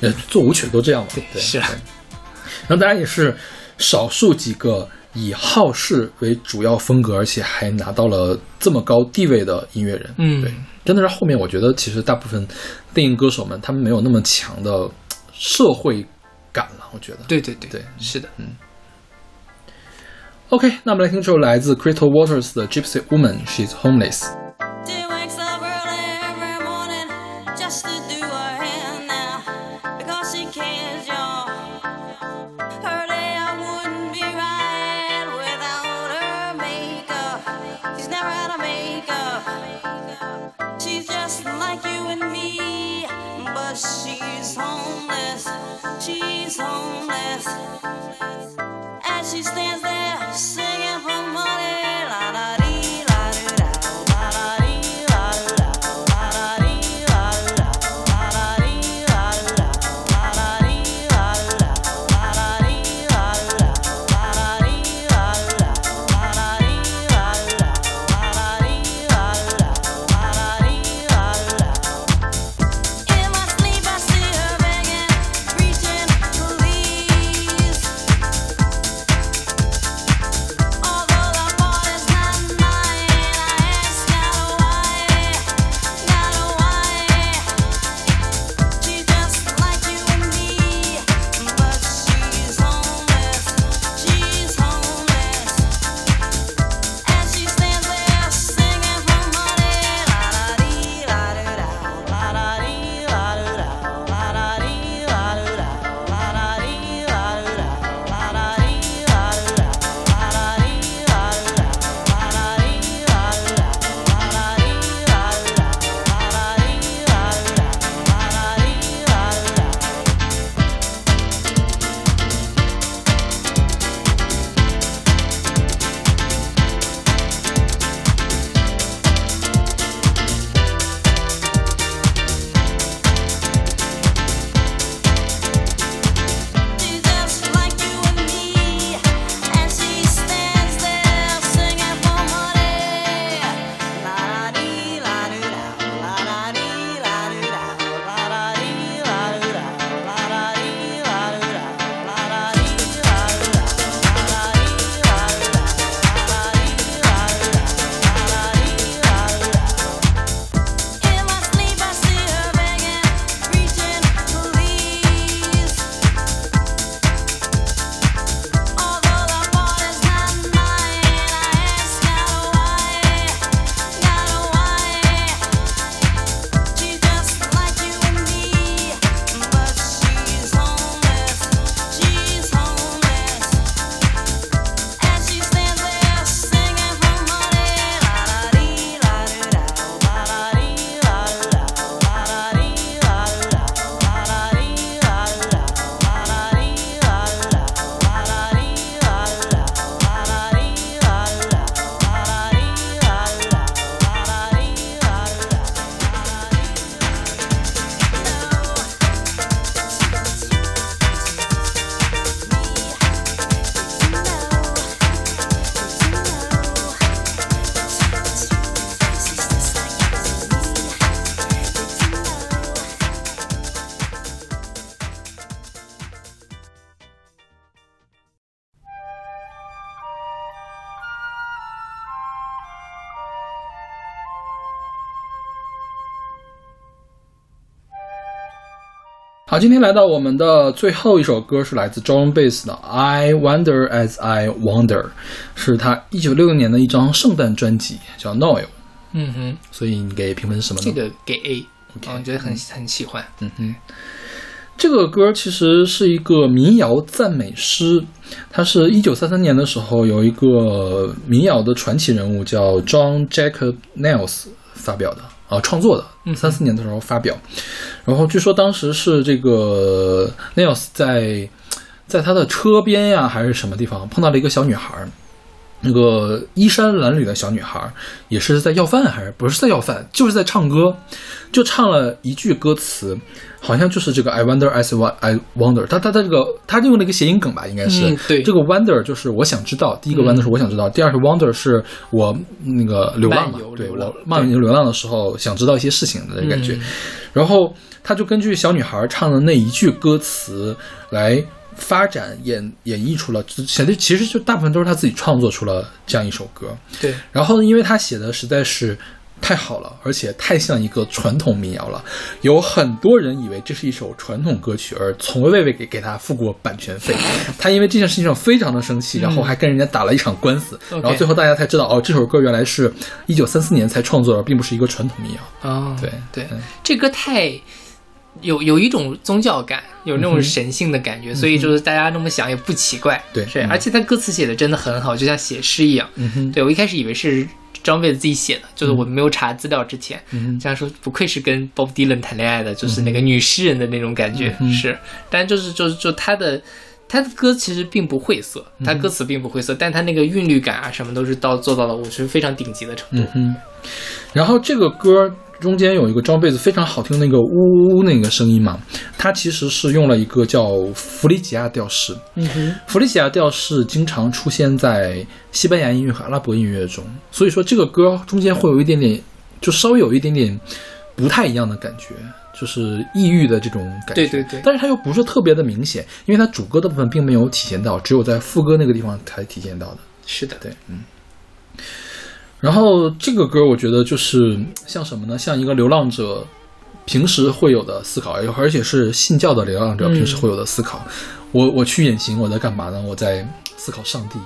呃，做舞曲都这样嘛，对，是啊。然后当然也是少数几个以好事为主要风格，而且还拿到了这么高地位的音乐人。嗯。对，真的是后面我觉得其实大部分电影歌手们他们没有那么强的社会感了，我觉得。对对对对。是的，OK，那我们来听这首来自 Crystal Waters 的 Gypsy Woman She's Homeless。 好，今天来到我们的最后一首歌是来自 John Bass 的《I Wonder as I Wonder》，是他一九六六年的一张圣诞专辑，叫《Noel》。嗯哼，所以你给评分是什么呢？这个给 A，我觉得很很喜欢。嗯哼，这个歌其实是一个民谣赞美诗，它是一九三三年的时候有一个民谣的传奇人物叫 John Jacob Niles 发表的啊、创作的，三四年的时候发表。然后据说当时是这个 Niles 在在他的车边呀还是什么地方碰到了一个小女孩儿。那个衣衫褴褛的小女孩，也是在要饭，还是不是在要饭，就是在唱歌，就唱了一句歌词，好像就是这个 I wonder as what I wonder。她她她这个他用了一个谐音梗吧，应该是、嗯对这个 wonder 就是我想知道，第一个 wonder 是我想知道，第二是 wonder 是我那个流浪嘛对我漫游流浪的时候想知道一些事情的感觉。然后他就根据小女孩唱的那一句歌词来发展演演绎出了，写的其实就大部分都是他自己创作出了这样一首歌。对，然后因为他写的实在是太好了，而且太像一个传统民谣了，有很多人以为这是一首传统歌曲，而从未未给给他付过版权费。*laughs* 他因为这件事情上非常的生气，然后还跟人家打了一场官司然后最后大家才知道，哦，这首歌原来是一九三四年才创作的，并不是一个传统民谣。哦，对对嗯，这歌太有有一种宗教感，有那种神性的感觉，所以就是大家那么想也不奇怪。对嗯。而且他歌词写的真的很好，就像写诗一样。嗯哼，对我一开始以为是张贝自己写的，就是我没有查资料之前，嗯这样说不愧是跟 Bob Dylan 谈恋爱的，就是那个女诗人的那种感觉，嗯是，但就是就是就他的。他的歌其实并不晦涩，嗯他歌词并不晦涩，但他那个韵律感啊什么都是到做到了我是非常顶级的程度。嗯哼，然后这个歌中间有一个装贝斯非常好听的那个呜呜呜那个声音嘛，它其实是用了一个叫弗里吉亚调式。嗯哼，弗里吉亚调式经常出现在西班牙音乐和阿拉伯音乐中，所以说这个歌中间会有一点点，就稍微有一点点不太一样的感觉。就是抑郁的这种感觉，对对对但是它又不是特别的明显，因为它主歌的部分并没有体现到，只有在副歌那个地方才体现到的。是的，对，嗯。然后这个歌我觉得就是像什么呢？像一个流浪者平时会有的思考，而且是信教的流浪者嗯平时会有的思考。我我去远行，我在干嘛呢？我在思考上帝，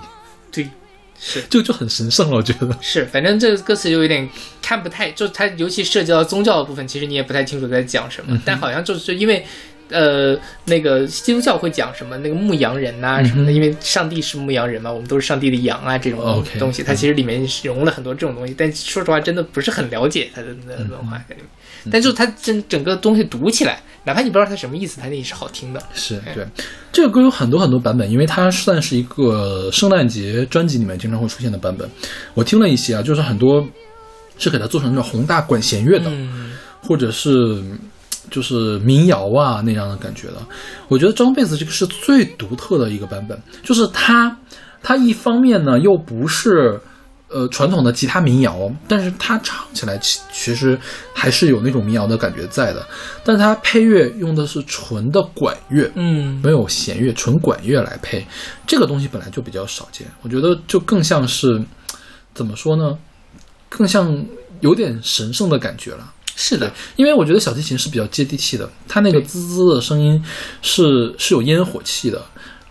对，是这个就很神圣了，我觉得。是，反正这个歌词就有点看不太，就它尤其涉及到宗教的部分，其实你也不太清楚在讲什么，嗯但好像就是因为。呃，那个基督教会讲什么？那个牧羊人呐、什么的，因为上帝是牧羊人嘛，我们都是上帝的羊啊，这种东西，它其实里面是融了很多这种东西。但说实话，真的不是很了解它的那文化在里面。嗯但就是它整整个东西读起来，哪怕你不知道它什么意思，它那也是好听的。是对，这个歌有很多很多版本，因为它算是一个圣诞节专辑里面经常会出现的版本。我听了一些啊，就是很多是给它做成那种宏大管弦乐的，嗯，或者是就是民谣啊那样的感觉的。我觉得张贝斯这个是最独特的一个版本，就是它它一方面呢又不是。呃，传统的吉他民谣，但是它唱起来其其实还是有那种民谣的感觉在的，但它配乐用的是纯的管乐，嗯没有弦乐，纯管乐来配，这个东西本来就比较少见，我觉得就更像是怎么说呢，更像有点神圣的感觉了。是的，因为我觉得小提琴是比较接地气的，它那个滋滋的声音是是有烟火气的，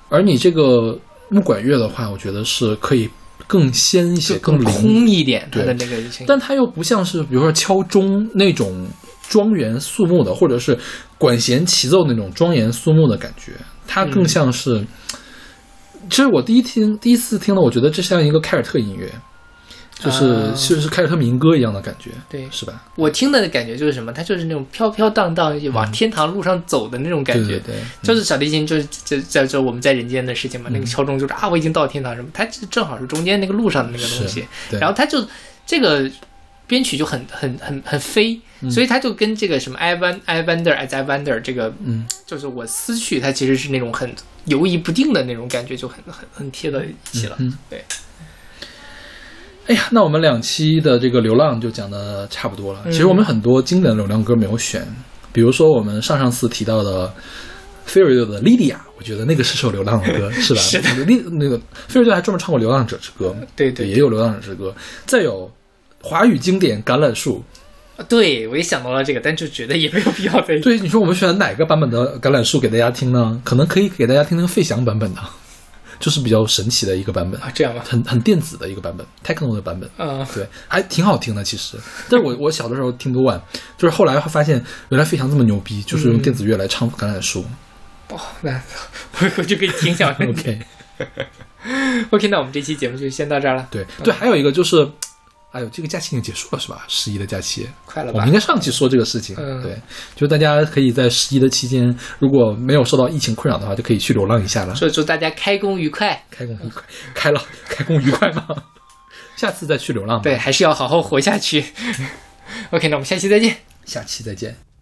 而你这个木管乐的话，我觉得是可以更鲜一些，更空一点，它的那个。但它又不像是比如说敲钟那种庄严肃穆的，或者是管弦齐奏那种庄严肃穆的感觉，它更像是。其实我第一听第一次听了，我觉得这像一个凯尔特音乐，就是、啊就是凯尔特民歌一样的感觉，对是吧？我听的感觉就是什么，它就是那种飘飘荡荡往天堂路上走的那种感觉。对就是小提琴，就是就在这我们在人间的事情嘛。那个敲钟就是啊，我已经到天堂什么，它这正好是中间那个路上的那个东西。对然后它就这个编曲就很很很很飞，所以它就跟这个什么 I won I wonder as I wonder 这个，嗯，就是我思绪，它其实是那种很游移不定的那种感觉，就很很很贴到一起了。嗯对，哎呀，那我们两期的这个流浪就讲的差不多了。嗯其实我们很多经典的流浪歌没有选，比如说我们上上次提到的菲尔德的《莉莉娅》，我觉得那个是首流浪的歌，*laughs* 是吧？是的那个莉那个菲尔德还专门唱过《流浪者之歌》，对对，对也有《流浪者之歌》。再有华语经典《橄榄树》，啊对我也想到了这个，但就觉得也没有必要再对，你说我们选哪个版本的橄榄树给大家听呢？可能可以给大家听听费翔版本的，就是比较神奇的一个版本啊，这样吧，很很电子的一个版本，techno 的版本。嗯，对，还挺好听的其实。但是我我小的时候听不惯，就是后来发现原来费翔这么牛逼，就是用电子乐来唱橄榄树。哦，那 *laughs* 我我就可以听一下来。*laughs* OK *laughs* OK，那我们这期节目就先到这儿了。对对，还有一个就是，哎呦，这个假期已经结束了是吧？十一的假期，快了吧我们应？该上期说这个事情。嗯对，就大家可以在十一的期间，如果没有受到疫情困扰的话，就可以去流浪一下了。所以祝大家开工愉快。开工愉快，开了，开工愉快吗？*laughs* 下次再去流浪吧。对，，还是要好好活下去。*laughs* OK，那我们下期再见。下期再见。